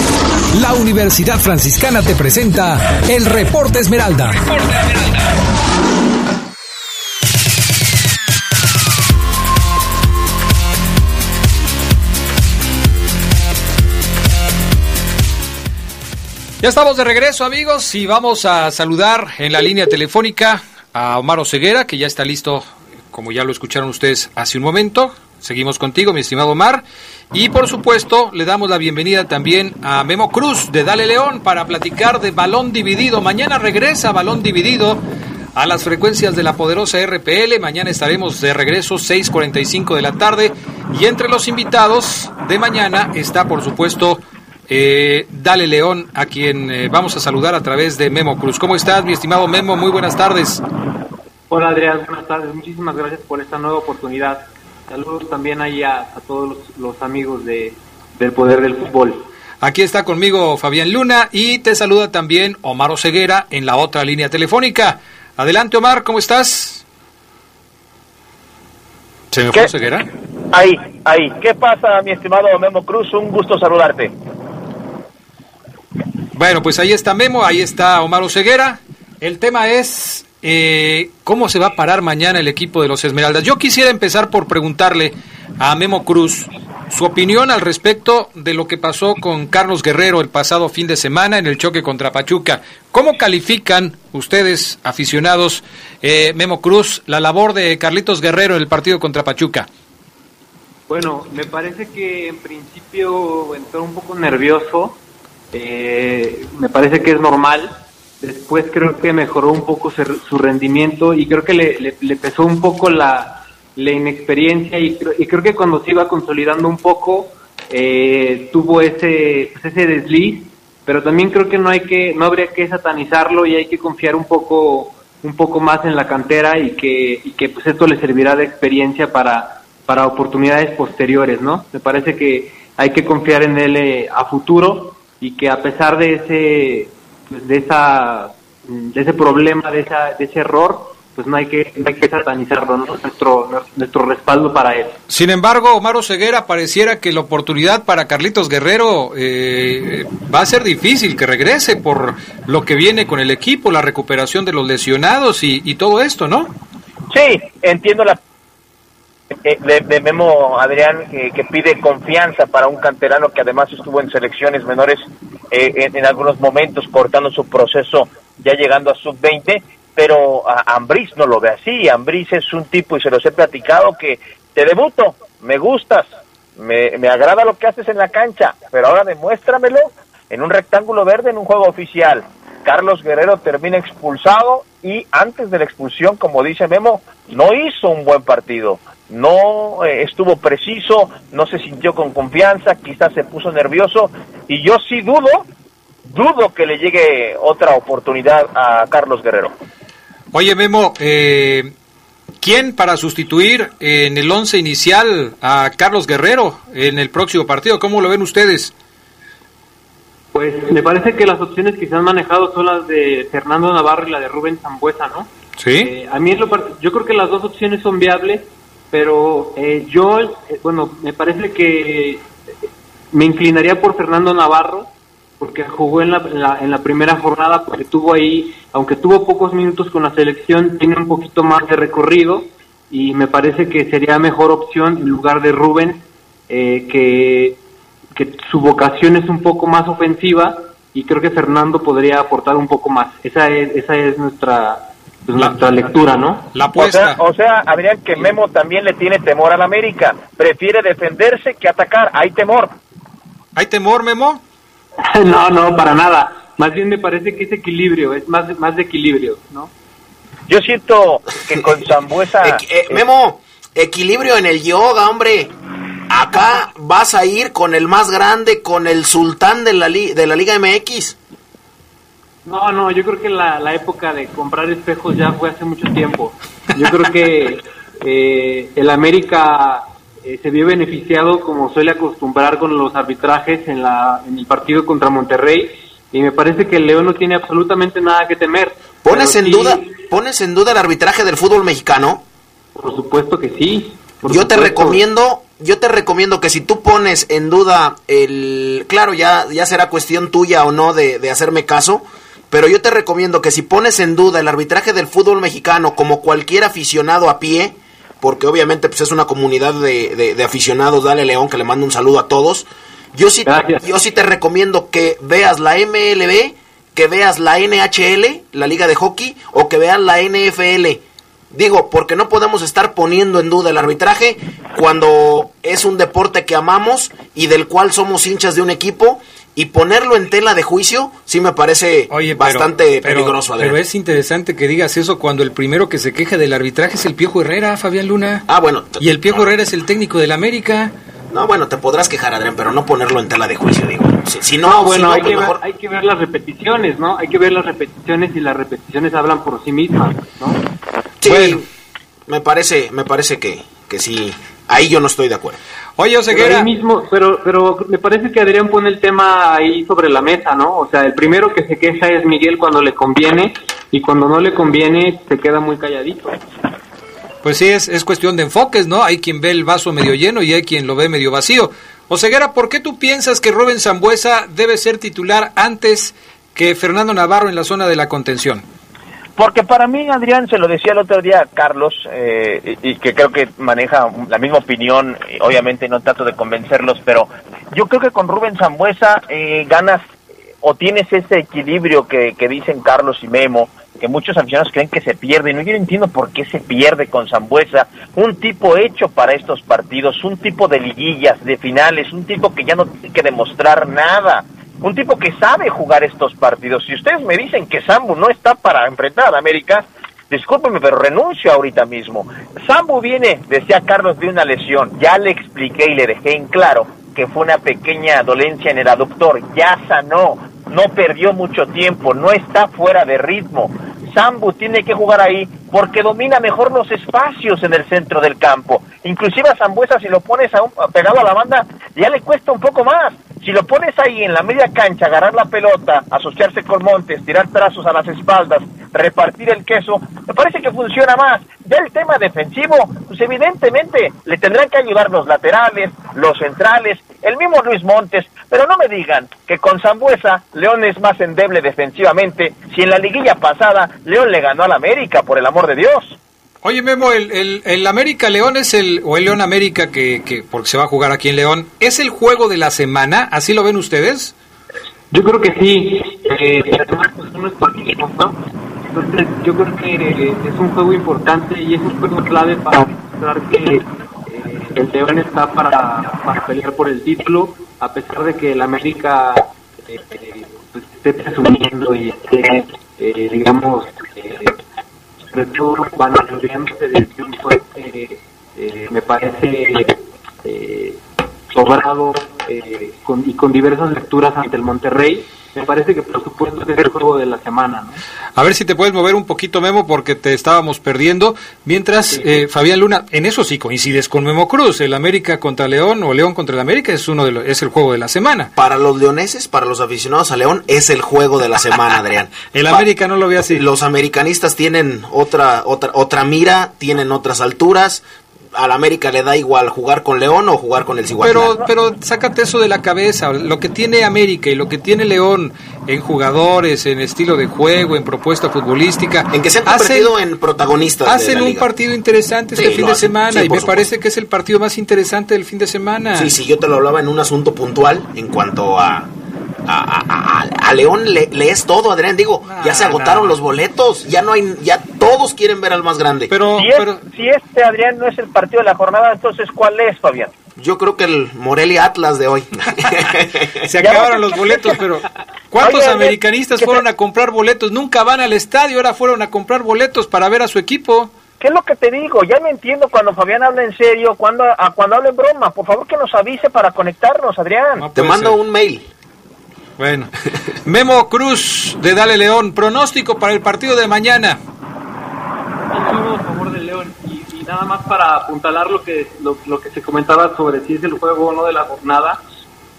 La Universidad Franciscana te presenta el Reporte Esmeralda. Reporte Esmeralda. Ya estamos de regreso, amigos, y vamos a saludar en la línea telefónica a Omar Oseguera, que ya está listo, como ya lo escucharon ustedes hace un momento. Seguimos contigo, mi estimado Omar. Y por supuesto, le damos la bienvenida también a Memo Cruz de Dale León para platicar de Balón Dividido. Mañana regresa Balón Dividido a las frecuencias de la poderosa RPL. Mañana estaremos de regreso 6:45 de la tarde. Y entre los invitados de mañana está, por supuesto, eh, Dale León, a quien eh, vamos a saludar a través de Memo Cruz. ¿Cómo estás, mi estimado Memo? Muy buenas tardes. Hola Adrián, buenas tardes. Muchísimas gracias por esta nueva oportunidad. Saludos también ahí a, a todos los, los amigos de, del Poder del Fútbol. Aquí está conmigo Fabián Luna y te saluda también Omar Oseguera en la otra línea telefónica. Adelante Omar, ¿cómo estás? ¿Se me fue ¿Qué? Oseguera? Ahí, ahí. ¿Qué pasa, mi estimado Memo Cruz? Un gusto saludarte. Bueno, pues ahí está Memo, ahí está Omar Oseguera. El tema es eh, cómo se va a parar mañana el equipo de los Esmeraldas. Yo quisiera empezar por preguntarle a Memo Cruz su opinión al respecto de lo que pasó con Carlos Guerrero el pasado fin de semana en el choque contra Pachuca. ¿Cómo califican ustedes, aficionados, eh, Memo Cruz, la labor de Carlitos Guerrero en el partido contra Pachuca? Bueno, me parece que en principio entró un poco nervioso. Eh, me parece que es normal. Después creo que mejoró un poco su, rendimiento y creo que le, pesó un poco la, la inexperiencia y, y creo que cuando se iba consolidando un poco eh, tuvo ese, pues, ese desliz pero también creo que no hay que, no habría que satanizarlo y hay que confiar un poco, un poco más en la cantera y que, y que pues esto le servirá de experiencia para, para oportunidades posteriores, ¿no? Me parece que hay que confiar en él eh, a futuro y que a pesar de ese, pues, de esa, de ese problema, de, esa, de ese error, pues no hay que, no hay que satanizarlo, ¿no? Nuestro, nuestro respaldo para él. Sin embargo, Omar Ceguera pareciera que la oportunidad para Carlitos Guerrero eh, va a ser difícil que regrese por lo que viene con el equipo, la recuperación de los lesionados y, y todo esto, ¿no? Sí, entiendo la de, de, Memo Adrián que, pide confianza para un canterano que además estuvo en selecciones menores eh, en, algunos momentos cortando su proceso ya llegando a sub 20 pero a Ambriz no lo ve así. Ambriz es un tipo y se los he platicado que te debuto me gustas me, me agrada lo que haces en la cancha pero ahora demuéstramelo en un rectángulo verde en un juego oficial. Carlos Guerrero termina expulsado y antes de la expulsión, como dice Memo, no hizo un buen partido no eh, estuvo preciso, no se sintió con confianza, quizás se puso nervioso y yo sí dudo, dudo que le llegue otra oportunidad a Carlos Guerrero. Oye Memo, eh, ¿quién para sustituir en el once inicial a Carlos Guerrero en el próximo partido? ¿Cómo lo ven ustedes? Pues me parece que las opciones que se han manejado son las de Fernando Navarro y la de Rubén Zambuesa, ¿no? Sí. Eh, a mí lo, yo creo que las dos opciones son viables pero eh, yo, eh, bueno, me parece que me inclinaría por Fernando Navarro, porque jugó en la, en la, en la primera jornada, porque tuvo ahí, aunque tuvo pocos minutos con la selección, tiene un poquito más de recorrido y me parece que sería mejor opción en lugar de Rubén, eh, que, que su vocación es un poco más ofensiva y creo que Fernando podría aportar un poco más. Esa es, esa es nuestra nuestra lectura, ¿no? La apuesta. O sea, o sea, Adrián, que Memo también le tiene temor al América. Prefiere defenderse que atacar. Hay temor. ¿Hay temor, Memo? <laughs> no, no, para nada. Más bien me parece que es equilibrio, es más, más de equilibrio, ¿no? Yo siento que con Zambuesa... <laughs> eh, eh, Memo, equilibrio en el yoga, hombre. Acá vas a ir con el más grande, con el sultán de la, de la Liga MX. No, no, yo creo que la, la, época de comprar espejos ya fue hace mucho tiempo. Yo creo que <laughs> eh, el América eh, se vio beneficiado como suele acostumbrar con los arbitrajes en, la, en el partido contra Monterrey y me parece que el León no tiene absolutamente nada que temer. ¿Pones en sí, duda pones en duda el arbitraje del fútbol mexicano? Por supuesto que sí. yo supuesto. te recomiendo yo te recomiendo que si tú pones en duda el claro ya ya será cuestión tuya o no de, de hacerme caso pero yo te recomiendo que si pones en duda el arbitraje del fútbol mexicano como cualquier aficionado a pie, porque obviamente pues es una comunidad de, de, de aficionados, dale León, que le mando un saludo a todos, yo sí, yo sí te recomiendo que veas la MLB, que veas la NHL, la liga de hockey, o que veas la NFL. Digo, porque no podemos estar poniendo en duda el arbitraje cuando es un deporte que amamos y del cual somos hinchas de un equipo y ponerlo en tela de juicio sí me parece Oye, bastante pero, peligroso. Pero, pero es interesante que digas eso cuando el primero que se queja del arbitraje es el Piojo Herrera, Fabián Luna. Ah, bueno. Y el Piojo Herrera es el técnico del América. No, bueno, te podrás quejar, Adrián, pero no ponerlo en tela de juicio, digo. Si, si no, no, bueno, si no, hay, pues que mejor... ver, hay que ver las repeticiones, ¿no? Hay que ver las repeticiones y las repeticiones hablan por sí mismas, ¿no? Sí, bueno. me parece, me parece que, que sí. Ahí yo no estoy de acuerdo. Oye, Oseguera. Pero, mismo, pero, pero me parece que Adrián pone el tema ahí sobre la mesa, ¿no? O sea, el primero que se queja es Miguel cuando le conviene y cuando no le conviene se queda muy calladito. Pues sí, es, es cuestión de enfoques, ¿no? Hay quien ve el vaso medio lleno y hay quien lo ve medio vacío. Oseguera, ¿por qué tú piensas que Rubén Zambuesa debe ser titular antes que Fernando Navarro en la zona de la contención? Porque para mí, Adrián, se lo decía el otro día a Carlos, eh, y, que creo que maneja la misma opinión, obviamente no trato de convencerlos, pero yo creo que con Rubén Zambuesa eh, ganas o tienes ese equilibrio que, que, dicen Carlos y Memo, que muchos aficionados creen que se pierde, y no, yo no entiendo por qué se pierde con Zambuesa, un tipo hecho para estos partidos, un tipo de liguillas, de finales, un tipo que ya no tiene que demostrar nada un tipo que sabe jugar estos partidos. Si ustedes me dicen que Sambu no está para enfrentar a América, discúlpenme, pero renuncio ahorita mismo. Sambu viene, decía Carlos, de una lesión. Ya le expliqué y le dejé en claro que fue una pequeña dolencia en el aductor. Ya sanó. no perdió mucho tiempo, no está fuera de ritmo. Sambu tiene que jugar ahí porque domina mejor los espacios en el centro del campo. Inclusive a Zambuesa si lo pones a un, pegado a la banda ya le cuesta un poco más. Si lo pones ahí en la media cancha, agarrar la pelota, asociarse con Montes, tirar trazos a las espaldas, repartir el queso, me parece que funciona más. Ya el tema defensivo, pues evidentemente le tendrán que ayudar los laterales, los centrales, el mismo Luis Montes, pero no me digan que con Zambuesa León es más endeble defensivamente si en la liguilla pasada León le ganó al América, por el amor de Dios. Oye, Memo, el, el, el América León es el, o el León América, que, que, porque se va a jugar aquí en León, ¿es el juego de la semana? ¿Así lo ven ustedes? Yo creo que sí. Eh, son equipos, ¿no? Entonces, yo creo que eh, es un juego importante y es un juego clave para demostrar que el León está para, para pelear por el título, a pesar de que el América eh, pues, esté presumiendo y esté, eh, digamos, eh, sobre todo vanagloriándose del triunfo, me parece eh, sobrado eh, con, y con diversas lecturas ante el Monterrey. Me parece que por supuesto es el juego de la semana. ¿no? A ver si te puedes mover un poquito, Memo, porque te estábamos perdiendo. Mientras, eh, Fabián Luna, en eso sí coincides con Memo Cruz. El América contra León o León contra el América es uno de los, es el juego de la semana. Para los leoneses, para los aficionados a León, es el juego de la semana, Adrián. <laughs> el América no lo ve así. Los americanistas tienen otra, otra, otra mira, tienen otras alturas. Al América le da igual jugar con León o jugar con el Cihuatlán. Pero, pero sácate eso de la cabeza. Lo que tiene América y lo que tiene León en jugadores, en estilo de juego, en propuesta futbolística. En que se han convertido en protagonistas. Hacen de la un partido interesante este Sí, fin de semana Sí, y me supuesto. parece que es el partido más interesante del fin de semana. Sí, sí, yo te lo hablaba en un asunto puntual en cuanto a. A, a- a- a León le, le es todo, Adrián. Digo, ya se agotaron los boletos, ya no hay, ya todos quieren ver al más grande. Pero, si, es- si este, Adrián, no es el partido de la jornada, entonces ¿cuál es, Fabián? yo creo que el Morelia Atlas de hoy. <laughs> Se acabaron los boletos, pero ¿cuántos Oye, americanistas que fueron a comprar boletos? Nunca van al estadio, ahora fueron a comprar boletos para ver a su equipo. ¿Qué es lo que te digo? Ya no entiendo cuando Fabián habla en serio, cuando, a, cuando habla en broma. Por favor que nos avise para conectarnos, Adrián. Te mando un mail. Bueno, Memo Cruz de Dale León, pronóstico para el partido de mañana. a favor del León y, y nada más para apuntalar lo que lo, lo que se comentaba sobre si es el juego o no de la jornada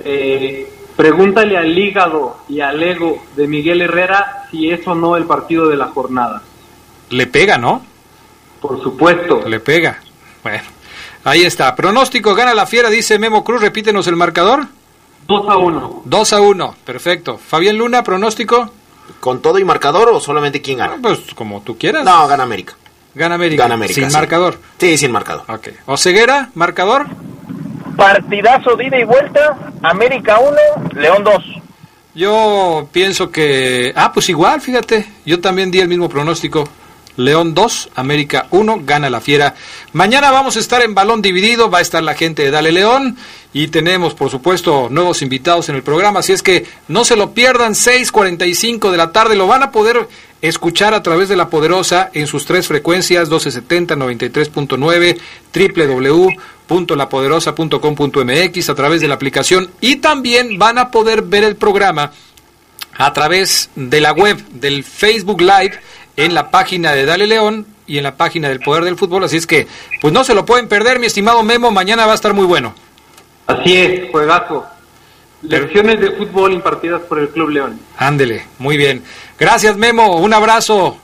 eh, pregúntale al hígado y al ego de Miguel Herrera si es o no el partido de la jornada Le pega, ¿no? por supuesto Le pega. Bueno, ahí está. Pronóstico, gana la fiera, dice Memo Cruz. Repítenos el marcador. 2 a 1. 2 a 1, perfecto. Fabián Luna, pronóstico. ¿Con todo y marcador o solamente quién gana? Pues como tú quieras. No, gana América. Gana América. Gana América. Sin sí. marcador. Sí, sin marcador. Ok. Oseguera, marcador. Partidazo de ida y vuelta, América 1, León 2. Yo pienso que. Ah, pues igual, fíjate. Yo también di el mismo pronóstico. León 2, América 1, gana la fiera. Mañana vamos a estar en balón dividido, va a estar la gente de Dale León y tenemos, por supuesto, nuevos invitados en el programa, así es que no se lo pierdan, 6.45 de la tarde, lo van a poder escuchar a través de la Poderosa en sus tres frecuencias, 1270, 93.9, www.lapoderosa.com.mx, a través de la aplicación y también van a poder ver el programa a través de la web del Facebook Live en la página de Dale León y en la página del Poder del Fútbol. Así es que, pues no se lo pueden perder, mi estimado Memo. Mañana va a estar muy bueno. así es juegazo lecciones de fútbol impartidas por el Club León Ándele, muy bien. Gracias, Memo. Un abrazo.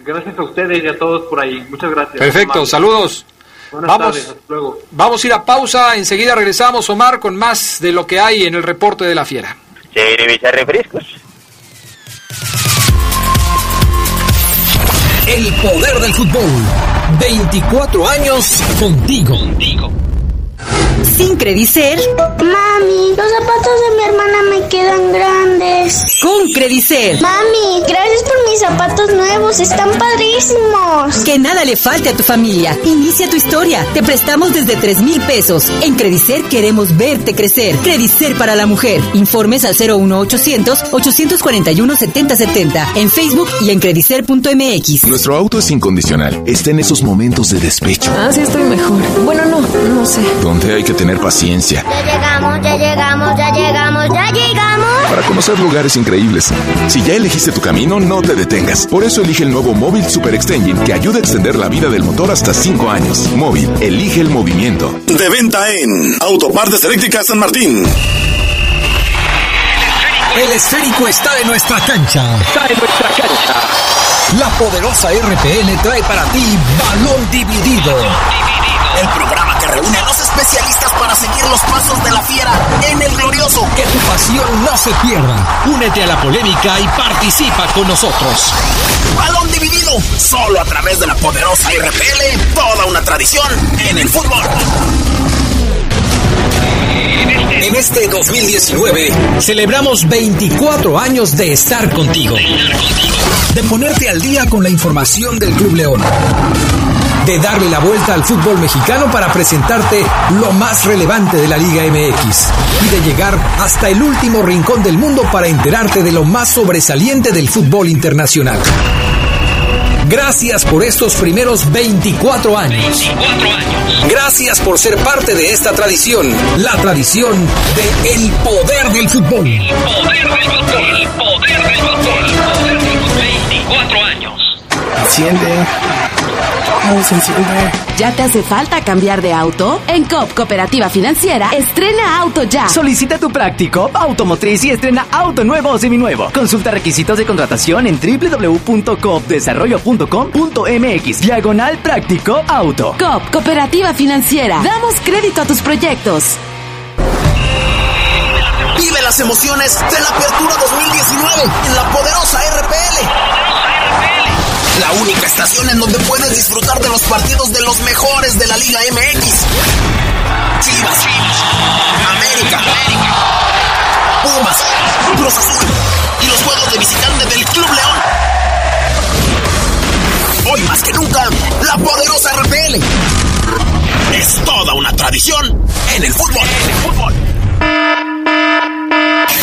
gracias a ustedes y a todos por ahí muchas gracias Perfecto, saludos. buenas Vamos. tardes hasta luego Vamos a ir a pausa. Enseguida regresamos, Omar, con más de lo que hay en el reporte de la fiera. Cerveza refrescos. El poder del fútbol. 24 años contigo. Sin Credicer, Mami, los zapatos de mi hermana me quedan grandes. con Credicer. Mami, gracias por mis zapatos nuevos, están padrísimos. Que nada le falte a tu familia. Inicia tu historia. Te prestamos desde 3 mil pesos. En Credicer queremos verte crecer. Credicer para la mujer. Informes al 01800 841 7070. En Facebook y en credicer.mx. Nuestro auto es incondicional. Está en esos momentos de despecho. Ah, sí, estoy mejor. Bueno, no, no sé. Donde hay que tener paciencia Ya llegamos, ya llegamos, ya llegamos, ya llegamos. para conocer lugares increíbles. Si ya elegiste tu camino, no te detengas. Por eso elige el nuevo Móvil Super Extension que ayuda a extender la vida del motor hasta 5 años. Móvil, elige el movimiento. De venta en Autopartes Eléctricas San Martín. El esférico está en nuestra cancha. Está en nuestra cancha. La poderosa RPL trae para ti Balón Dividido. El programa reúne a los especialistas para seguir los pasos de la fiera en el glorioso. Que tu pasión no se pierda. Únete a la polémica y participa con nosotros. Balón dividido, solo a través de la poderosa RPL, toda una tradición en el fútbol. En este 2019 celebramos 24 años de estar contigo. De ponerte al día con la información del Club León. De darle la vuelta al fútbol mexicano para presentarte lo más relevante de la Liga MX. Y de llegar hasta el último rincón del mundo para enterarte de lo más sobresaliente del fútbol internacional. Gracias por estos primeros 24 años. Gracias por ser parte de esta tradición, la tradición de el poder del fútbol. El poder del fútbol. El poder del fútbol. Poder del fútbol. 24 años. Enciende. ¿Cómo se enciende? ¿Ya te hace falta cambiar de auto? En COP Cooperativa Financiera, estrena auto ya. Solicita tu práctico automotriz y estrena auto nuevo o seminuevo. Consulta requisitos de contratación en www.coopdesarrollo.com.mx. Diagonal práctico auto. COP Cooperativa Financiera. Damos crédito a tus proyectos. Vive las emociones de la Apertura 2019 en la poderosa RPL. La única estación en donde puedes disfrutar de los partidos de los mejores de la Liga MX. Chivas, América, Pumas, Cruz Azul y los juegos de visitante del Club León. Hoy más que nunca, la poderosa RPL es toda una tradición en el fútbol. En el fútbol.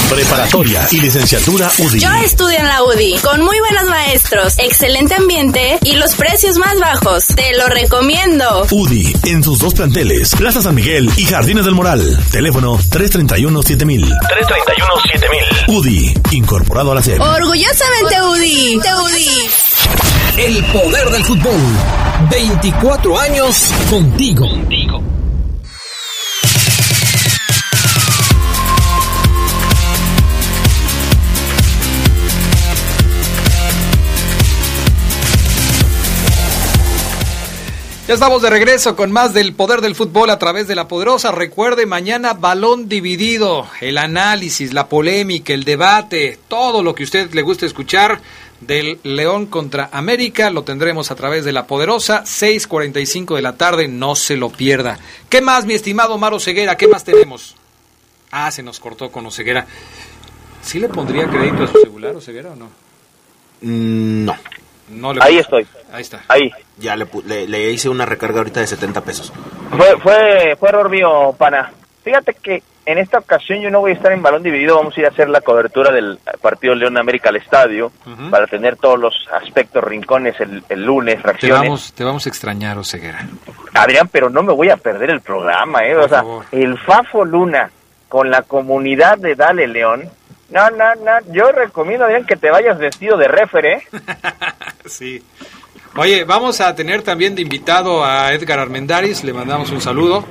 Preparatoria y licenciatura UDI. Yo estudio en la UDI, con muy buenos maestros, excelente ambiente y los precios más bajos. Te lo recomiendo. UDI en sus dos planteles, Plaza San Miguel y Jardines del Moral. Teléfono 331-7000. 331-7000. UDI, incorporado a la SEP. Orgullosamente UDI. Te UDI. El poder del fútbol. 24 años contigo. Ya estamos de regreso con más del poder del fútbol a través de la poderosa. Recuerde, mañana balón dividido, el análisis, la polémica, el debate, todo lo que a usted le guste escuchar del León contra América lo tendremos a través de la poderosa 6:45 de la tarde, no se lo pierda. ¿Qué más, mi estimado Maro Ceguera? ¿Qué más tenemos? Ah, se nos cortó con Oseguera. ¿Sí le pondría crédito a su celular Oseguera o no? Mm, No. No le Ahí estoy. Ahí está. Ahí. Ya le, le, le hice una recarga ahorita de 70 pesos. Fue, fue, fue error mío, pana. Fíjate que en esta ocasión yo no voy a estar en balón dividido, vamos a ir a hacer la cobertura del partido León América al estadio para tener todos los aspectos, rincones el, el lunes, Te reacciones. vamos, te vamos a extrañar, Oseguera. Adrián, pero no me voy a perder el programa, ¿eh? O sea, favor. el Fafo Luna con la comunidad de Dale León. No, no, no. Yo recomiendo, Adrián, que te vayas vestido de refere. ¿eh? <laughs> Sí. Oye, vamos a tener también de invitado a Edgar Armendaris, le mandamos un saludo.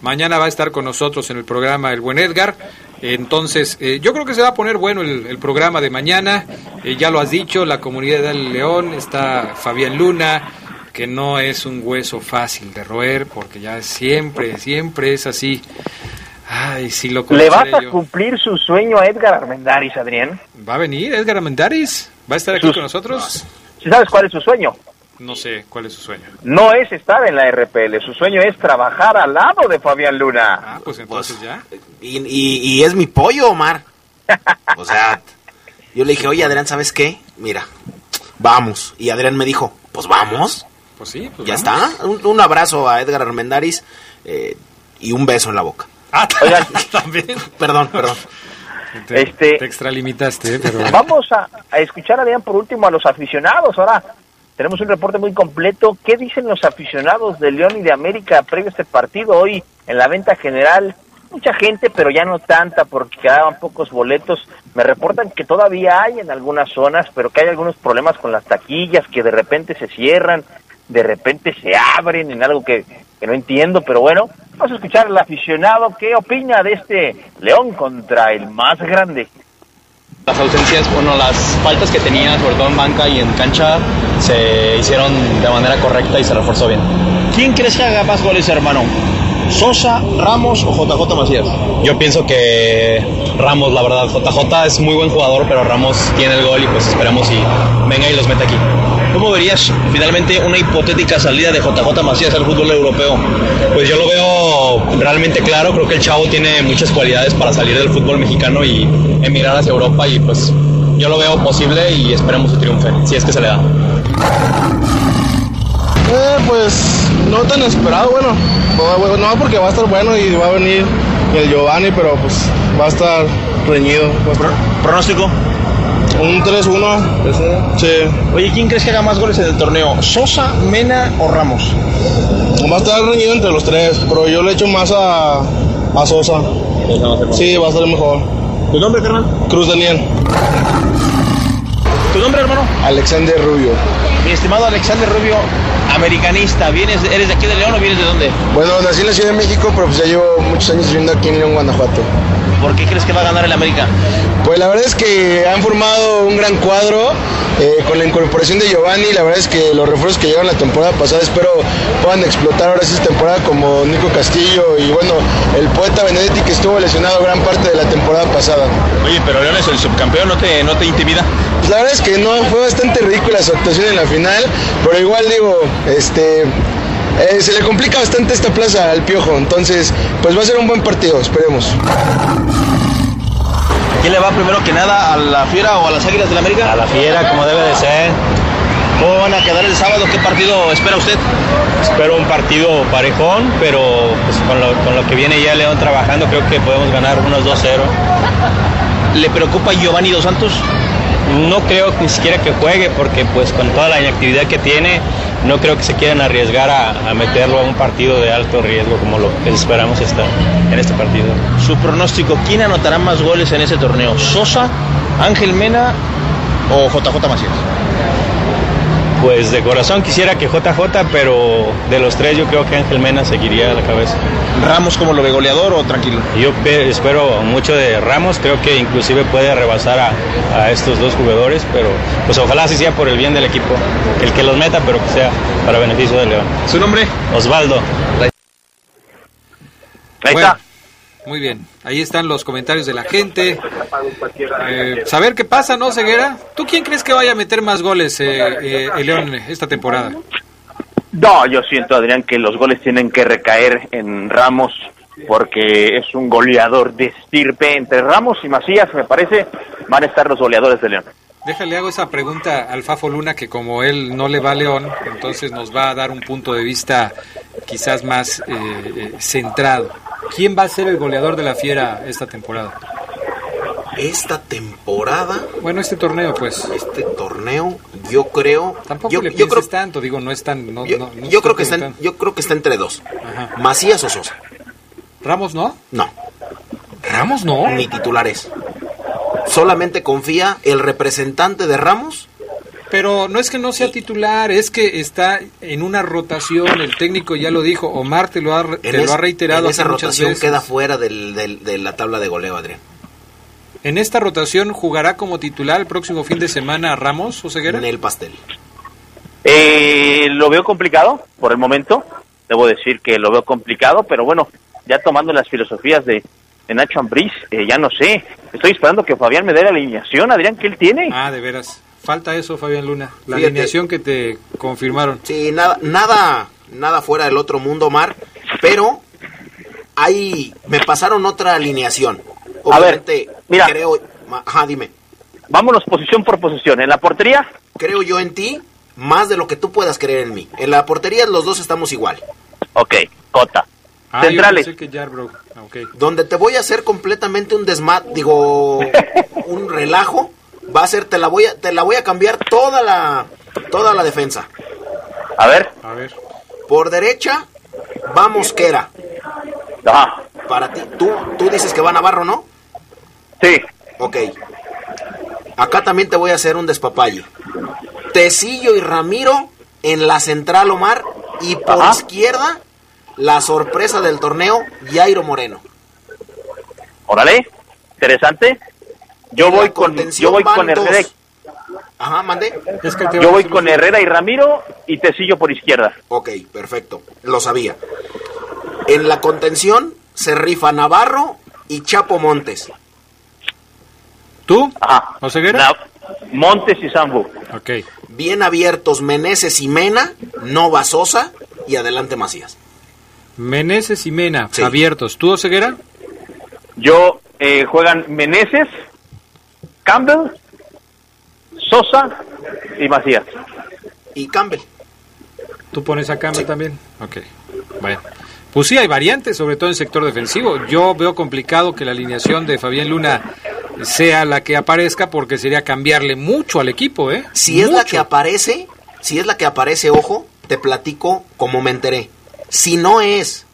Mañana va a estar con nosotros en el programa El Buen Edgar. Entonces, eh, yo creo que se va a poner bueno el, el programa de mañana. Eh, ya lo has dicho, la comunidad del León, está Fabián Luna, que no es un hueso fácil de roer, porque ya siempre, siempre es así. Ay, si lo ¿Le vas a yo. cumplir su sueño a Edgar Armendáriz, Adrián? ¿Va a venir Edgar Armendaris? ¿Va a estar aquí Sus- con nosotros? ¿Sí ¿Sabes cuál es su sueño? No sé cuál es su sueño. No es estar en la RPL, su sueño es trabajar al lado de Fabián Luna. Ah, pues entonces ya. Y, y- y es mi pollo, Omar. O sea, yo le dije, oye, Adrián, ¿sabes qué? Mira, vamos. Y Adrián me dijo, pues vamos. Pues sí, pues ya vamos. está. Un, un abrazo a Edgar Armendaris eh, y un beso en la boca. <laughs> Oigan, también. Perdón, perdón. Te, Este- te extralimitaste, ¿eh? pero... Vamos a, a escuchar, Adrián, por último a los aficionados. Ahora tenemos un reporte muy completo. ¿Qué dicen los aficionados de León y de América previo a este partido? Hoy en la venta general mucha gente, pero ya no tanta porque quedaban pocos boletos. Me reportan que todavía hay en algunas zonas, pero que hay algunos problemas con las taquillas que de repente se cierran, de repente se abren en algo que, que no entiendo, pero bueno, vamos a escuchar al aficionado qué opina de este León contra el más grande. Las ausencias, bueno, las faltas que tenía, sobre todo en banca y en cancha, se hicieron de manera correcta y se reforzó bien. ¿Quién crees que haga más goles, hermano? ¿Sosa, Ramos o JJ Macías? Yo pienso que Ramos, la verdad, JJ es muy buen jugador, pero Ramos tiene el gol y pues esperamos y venga y los mete aquí. ¿Cómo verías finalmente una hipotética salida de JJ Macías al fútbol europeo? Pues yo lo veo realmente claro, creo que el chavo tiene muchas cualidades para salir del fútbol mexicano y emigrar hacia Europa y pues yo lo veo posible y esperemos que triunfe, si es que se le da. Eh, pues no tan esperado, bueno, no porque va a estar bueno y va a venir el Giovanni, pero pues va a estar reñido. ¿Pronóstico? Un 3-1. Sí. Oye, ¿quién crees que haga más goles en el torneo? ¿Sosa, Mena o Ramos? Va a estar reñido entre los tres, pero yo le echo más a, a Sosa. Sí, va a ser mejor. ¿Tu nombre, carnal? Cruz Daniel. ¿Tu nombre, hermano? Alexander Rubio. Mi estimado Alexander Rubio, americanista, ¿vienes, ¿eres de aquí de León o vienes de dónde? Bueno, nací en la Ciudad de México, pero pues ya llevo muchos años viviendo aquí en León, Guanajuato. ¿Por qué crees que va a ganar el América? Pues la verdad es que han formado un gran cuadro eh, con la incorporación de Giovanni. La verdad es que los refuerzos que llegaron la temporada pasada espero puedan explotar ahora esta temporada como Nico Castillo y bueno, el poeta Benedetti que estuvo lesionado gran parte de la temporada pasada. Oye, pero León es el subcampeón, ¿no te, no te intimida? Pues la verdad es que no, fue bastante ridícula su actuación en la final, pero igual digo, este... eh, se le complica bastante esta plaza al Piojo, entonces pues va a ser un buen partido, esperemos. ¿Quién le va primero que nada a la Fiera o a las Águilas del la América? A la Fiera, como debe de ser. ¿Cómo van a quedar el sábado? ¿Qué partido espera usted? Espero un partido parejón, pero pues, con, lo, con lo que viene ya León trabajando, creo que podemos ganar unos 2-0. ¿Le preocupa Giovanni Dos Santos? No creo ni siquiera que juegue, porque pues con toda la inactividad que tiene, no creo que se quieran arriesgar a, meterlo a un partido de alto riesgo como lo que esperamos estar en este partido. Su pronóstico, ¿quién anotará más goles en ese torneo? ¿Sosa, Ángel Mena o JJ Macías? Pues de corazón quisiera que JJ, pero de los tres yo creo que Ángel Mena seguiría a la cabeza. ¿Ramos como lo ve goleador o tranquilo? Yo pe- espero mucho de Ramos, creo que inclusive puede rebasar a, a estos dos jugadores, pero pues ojalá así sea por el bien del equipo, el que los meta, pero que sea para beneficio de León. ¿Su nombre? Osvaldo. Ahí Bueno, está. Muy bien, ahí están los comentarios de la gente. Eh, saber qué pasa, ¿no, Ceguera? ¿Tú quién crees que vaya a meter más goles eh, eh, el León esta temporada? No, yo siento, Adrián, que los goles tienen que recaer en Ramos porque es un goleador de estirpe. Entre Ramos y Macías, me parece, van a estar los goleadores de León. Déjale, hago esa pregunta al Fafo Luna, que como él no le va a León, entonces nos va a dar un punto de vista quizás más eh, eh, centrado. ¿Quién va a ser el goleador de la Fiera esta temporada? Esta temporada, Bueno, este torneo, pues. este torneo, yo creo. Tampoco yo, le yo pienses creo, tanto, digo, no es tan... No, yo, no- no yo creo que está, en- preguntando. yo creo que está entre dos. Ajá. Macías o Sosa. ¿Ramos no? No. ¿Ramos no? Ni titulares. Solamente confía el representante de Ramos. Pero no es que no sea titular, es que está en una rotación, el técnico ya lo dijo, Omar te lo ha, te es- lo ha reiterado en esa rotación veces. queda fuera del- del- de la tabla de goleo, Adrián. En esta rotación jugará como titular el próximo fin de semana Ramos o Ceguera. En el pastel. Eh, lo veo complicado por el momento. Debo decir que lo veo complicado, pero bueno, ya tomando las filosofías de, de Nacho Ambriz, eh, ya no sé. Estoy esperando que Fabián me dé la alineación, Adrián, que él tiene. Ah, de veras. Falta eso, Fabián Luna. La Fíjate. alineación que te confirmaron. Sí, nada, nada, nada fuera del otro mundo, Omar, pero ahí me pasaron otra alineación. A ver, Obviamente, mira. creo, ajá, dime, Vámonos posición por posición. En la portería, creo yo en ti más de lo que tú puedas creer en mí. En la portería los dos estamos igual. ok, Cota. Ah, yo Centrales. pensé que Yarbrough. Ah, ok. Donde te voy a hacer completamente un desmat, digo, <laughs> un relajo, va a ser, te la voy a, te la voy a cambiar toda la, toda la defensa. A ver, A ver. Por derecha, va Mosquera. Ajá. Para ti, tú, tú dices que va Navarro, ¿no? Sí. Ok. Acá también te voy a hacer un despapalle. Tecillo y Ramiro en la central Omar y por Ajá. izquierda la sorpresa del torneo, Jairo Moreno. Órale, interesante. Yo voy con yo voy con. Herrera, Ajá, mande. yo voy con Herrera y Ramiro y Tecillo por izquierda. Ok, perfecto. Lo sabía. En la contención se rifa Navarro y Chapo Montes. ¿Tú? Ajá. ¿Oseguera? Montes y Sambu. Ok. Bien abiertos Meneses y Mena, Nova Sosa y adelante Macías. Meneses y Mena, abiertos. ¿Tú, Oseguera? Yo eh, juegan Meneses, Campbell, Sosa y Macías. Y Campbell. ¿Tú pones a Campbell también? Ok. Bueno. Pues sí, hay variantes, sobre todo en sector defensivo. Yo veo complicado que la alineación de Fabián Luna sea la que aparezca porque sería cambiarle mucho al equipo, ¿eh? Si es la que aparece, si es la que aparece, ojo, te platico como me enteré. Si no es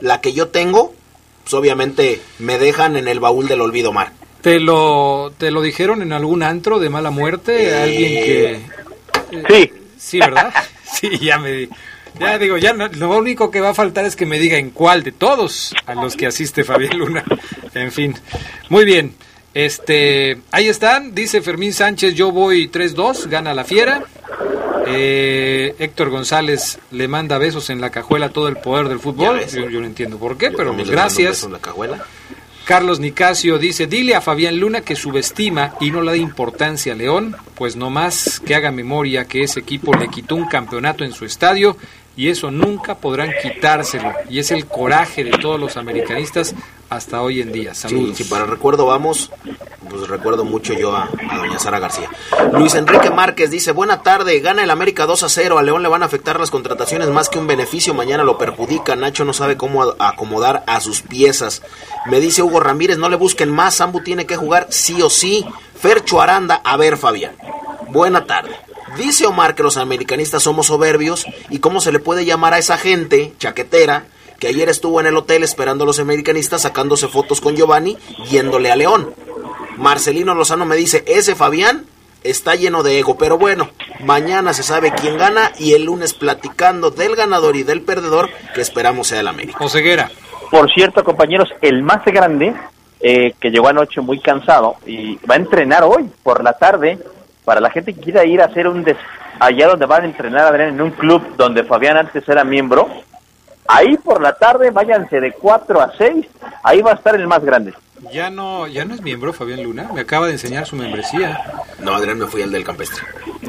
la que yo tengo, pues obviamente me dejan en el baúl del olvido mar. ¿Te lo, ¿Te lo dijeron en algún antro de mala muerte? Eh, ¿Alguien que...? Sí. Sí, ¿verdad? <laughs> sí, ya me di. Ya digo, ya no- lo único que va a faltar es que me diga en cuál de todos a los que asiste Fabián Luna. En fin. Muy bien. Este, ahí están, dice Fermín Sánchez, yo voy 3-2, gana la fiera. Eh, Héctor González le manda besos en la cajuela a todo el poder del fútbol. Yo, yo no entiendo por qué, pero pues gracias. beso en la cajuela. Carlos Nicasio dice, dile a Fabián Luna que subestima y no le da importancia a León, pues no más que haga memoria que ese equipo le quitó un campeonato en su estadio y eso nunca podrán quitárselo. Y es el coraje de todos los americanistas hasta hoy en día. Saludos. Sí, si para recuerdo vamos, pues recuerdo mucho yo a, a doña Sara García. Luis Enrique Márquez dice, buena tarde, gana el América 2 a 0, a León le van a afectar las contrataciones más que un beneficio, mañana lo perjudica, Nacho no sabe cómo acomodar a sus piezas. Me dice Hugo Ramírez, no le busquen más, Sambu tiene que jugar sí o sí. Fercho Aranda, a ver Fabián, buena tarde. Dice Omar que los americanistas somos soberbios y cómo se le puede llamar a esa gente chaquetera que ayer estuvo en el hotel esperando a los americanistas sacándose fotos con Giovanni yéndole a León. Marcelino Lozano me dice, ese Fabián está lleno de ego, pero bueno, mañana se sabe quién gana y el lunes platicando del ganador y del perdedor que esperamos sea el América. Oseguera. Por cierto, compañeros, el más grande, eh, que llegó anoche muy cansado y va a entrenar hoy por la tarde, para la gente que quiera ir a hacer un des allá donde van a entrenar Adrián en un club donde Fabián antes era miembro, ahí por la tarde váyanse de 4 a 6, ahí va a estar el más grande. Ya no, ya no es miembro Fabián Luna, me acaba de enseñar su membresía. No, Adrián, me fui al del campestre.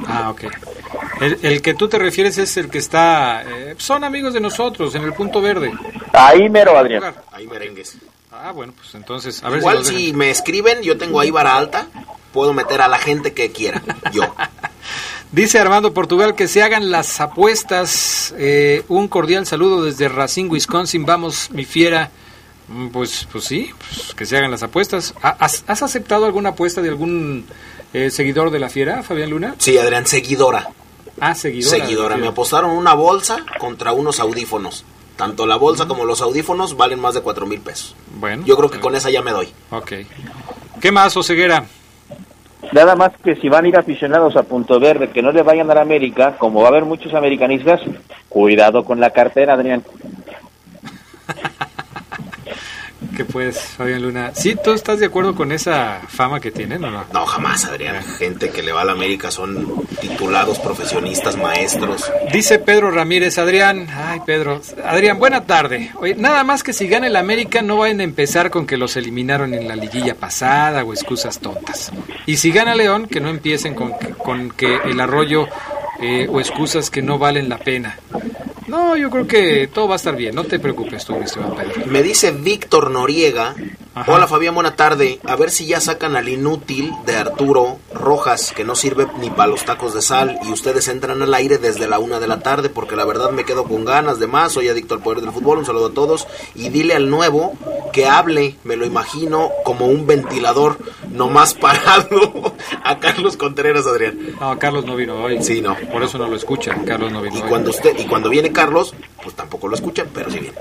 Ah, ok. El, el que tú te refieres es el que está... eh, son amigos de nosotros, en el punto verde. Ahí mero, Adrián. Ahí merengues. Ah, bueno, pues entonces, a ver Igual si... si, me escriben, yo tengo ahí vara alta, puedo meter a la gente que quiera, yo. <laughs> Dice Armando Portugal que se hagan las apuestas. Eh, un cordial saludo desde Racine, Wisconsin. Vamos, mi fiera. Mm, Pues, pues sí, pues que se hagan las apuestas. ¿Ha- ¿Has, has aceptado alguna apuesta de algún eh, seguidor de la fiera, Fabián Luna? Sí, Adrián, seguidora. Ah, seguidora. Seguidora, me apostaron una bolsa contra unos audífonos. Tanto la bolsa como los audífonos valen más de cuatro mil pesos. Bueno. Yo creo que con esa ya me doy. Ok. ¿Qué más, Oseguera? Nada más que si van a ir aficionados a Punto Verde, que no le vayan a la América, como va a haber muchos americanistas, cuidado con la cartera, Adrián. ¿Qué pues, Fabián Luna? ¿Sí, tú estás de acuerdo con esa fama que tienen o no? No, jamás, Adrián. Gente que le va a la América son titulados, profesionistas, maestros. Dice Pedro Ramírez, Adrián, ay Pedro, Adrián, buena tarde. Oye, nada más que si gana el América no vayan a empezar con que los eliminaron en la liguilla pasada o excusas tontas. Y si gana León, que no empiecen con que, con que el arroyo eh, o excusas que no valen la pena. No, yo creo que todo va a estar bien, no te preocupes tú, mi estimado Pedro. Me dice Víctor Noriega. Hola Fabián, buena tarde. A ver si ya sacan al inútil de Arturo Rojas, que no sirve ni para los tacos de sal, y ustedes entran al aire desde la una de la tarde, porque la verdad me quedo con ganas de más. Soy adicto al poder del fútbol. Un saludo a todos. Y dile al nuevo que hable, me lo imagino, como un ventilador nomás <laughs> parado. a Carlos Contreras, Adrián. No, Carlos no vino hoy. Sí, no. Por eso no lo escuchan, Carlos no vino Y hoy. cuando usted, y cuando viene Carlos, pues tampoco lo escuchan, pero sí viene.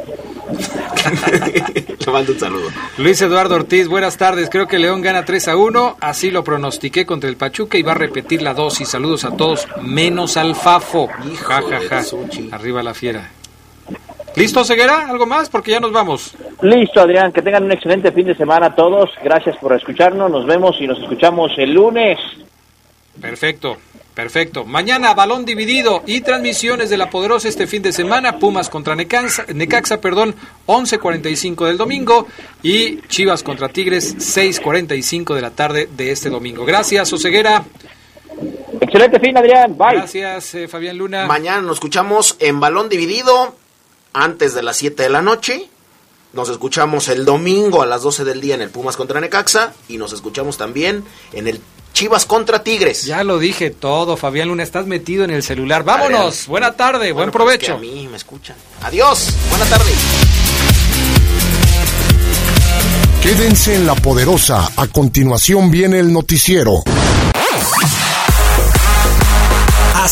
<laughs> Le mando un saludo. Luis Eduardo Ortiz, buenas tardes. Creo que León gana 3 a 1. Así lo pronostiqué contra el Pachuca y va a repetir la dosis. Saludos a todos, menos al Fafo. Ja, ja, ja. Arriba la fiera. ¿Listo, Ceguera? ¿Algo más? Porque ya nos vamos. Listo, Adrián, que tengan un excelente fin de semana a todos. Gracias por escucharnos. Nos vemos y nos escuchamos el lunes. Perfecto, perfecto. Mañana balón dividido y transmisiones de la poderosa este fin de semana. Pumas contra Necaxa, Necaxa perdón, 11.45 del domingo y Chivas contra Tigres 6.45 de la tarde de este domingo. Gracias, Oseguera. Excelente fin, Adrián. Bye. Gracias, eh, Fabián Luna. Mañana nos escuchamos en balón dividido antes de las 7 de la noche. Nos escuchamos el domingo a las 12 del día en el Pumas contra Necaxa y nos escuchamos también en el Chivas contra Tigres. Ya lo dije todo, Fabián Luna, estás metido en el celular. Vámonos, buena tarde, buen pues provecho. que a mí me escuchan. Adiós, buena tarde. Quédense en la poderosa. A continuación viene el noticiero.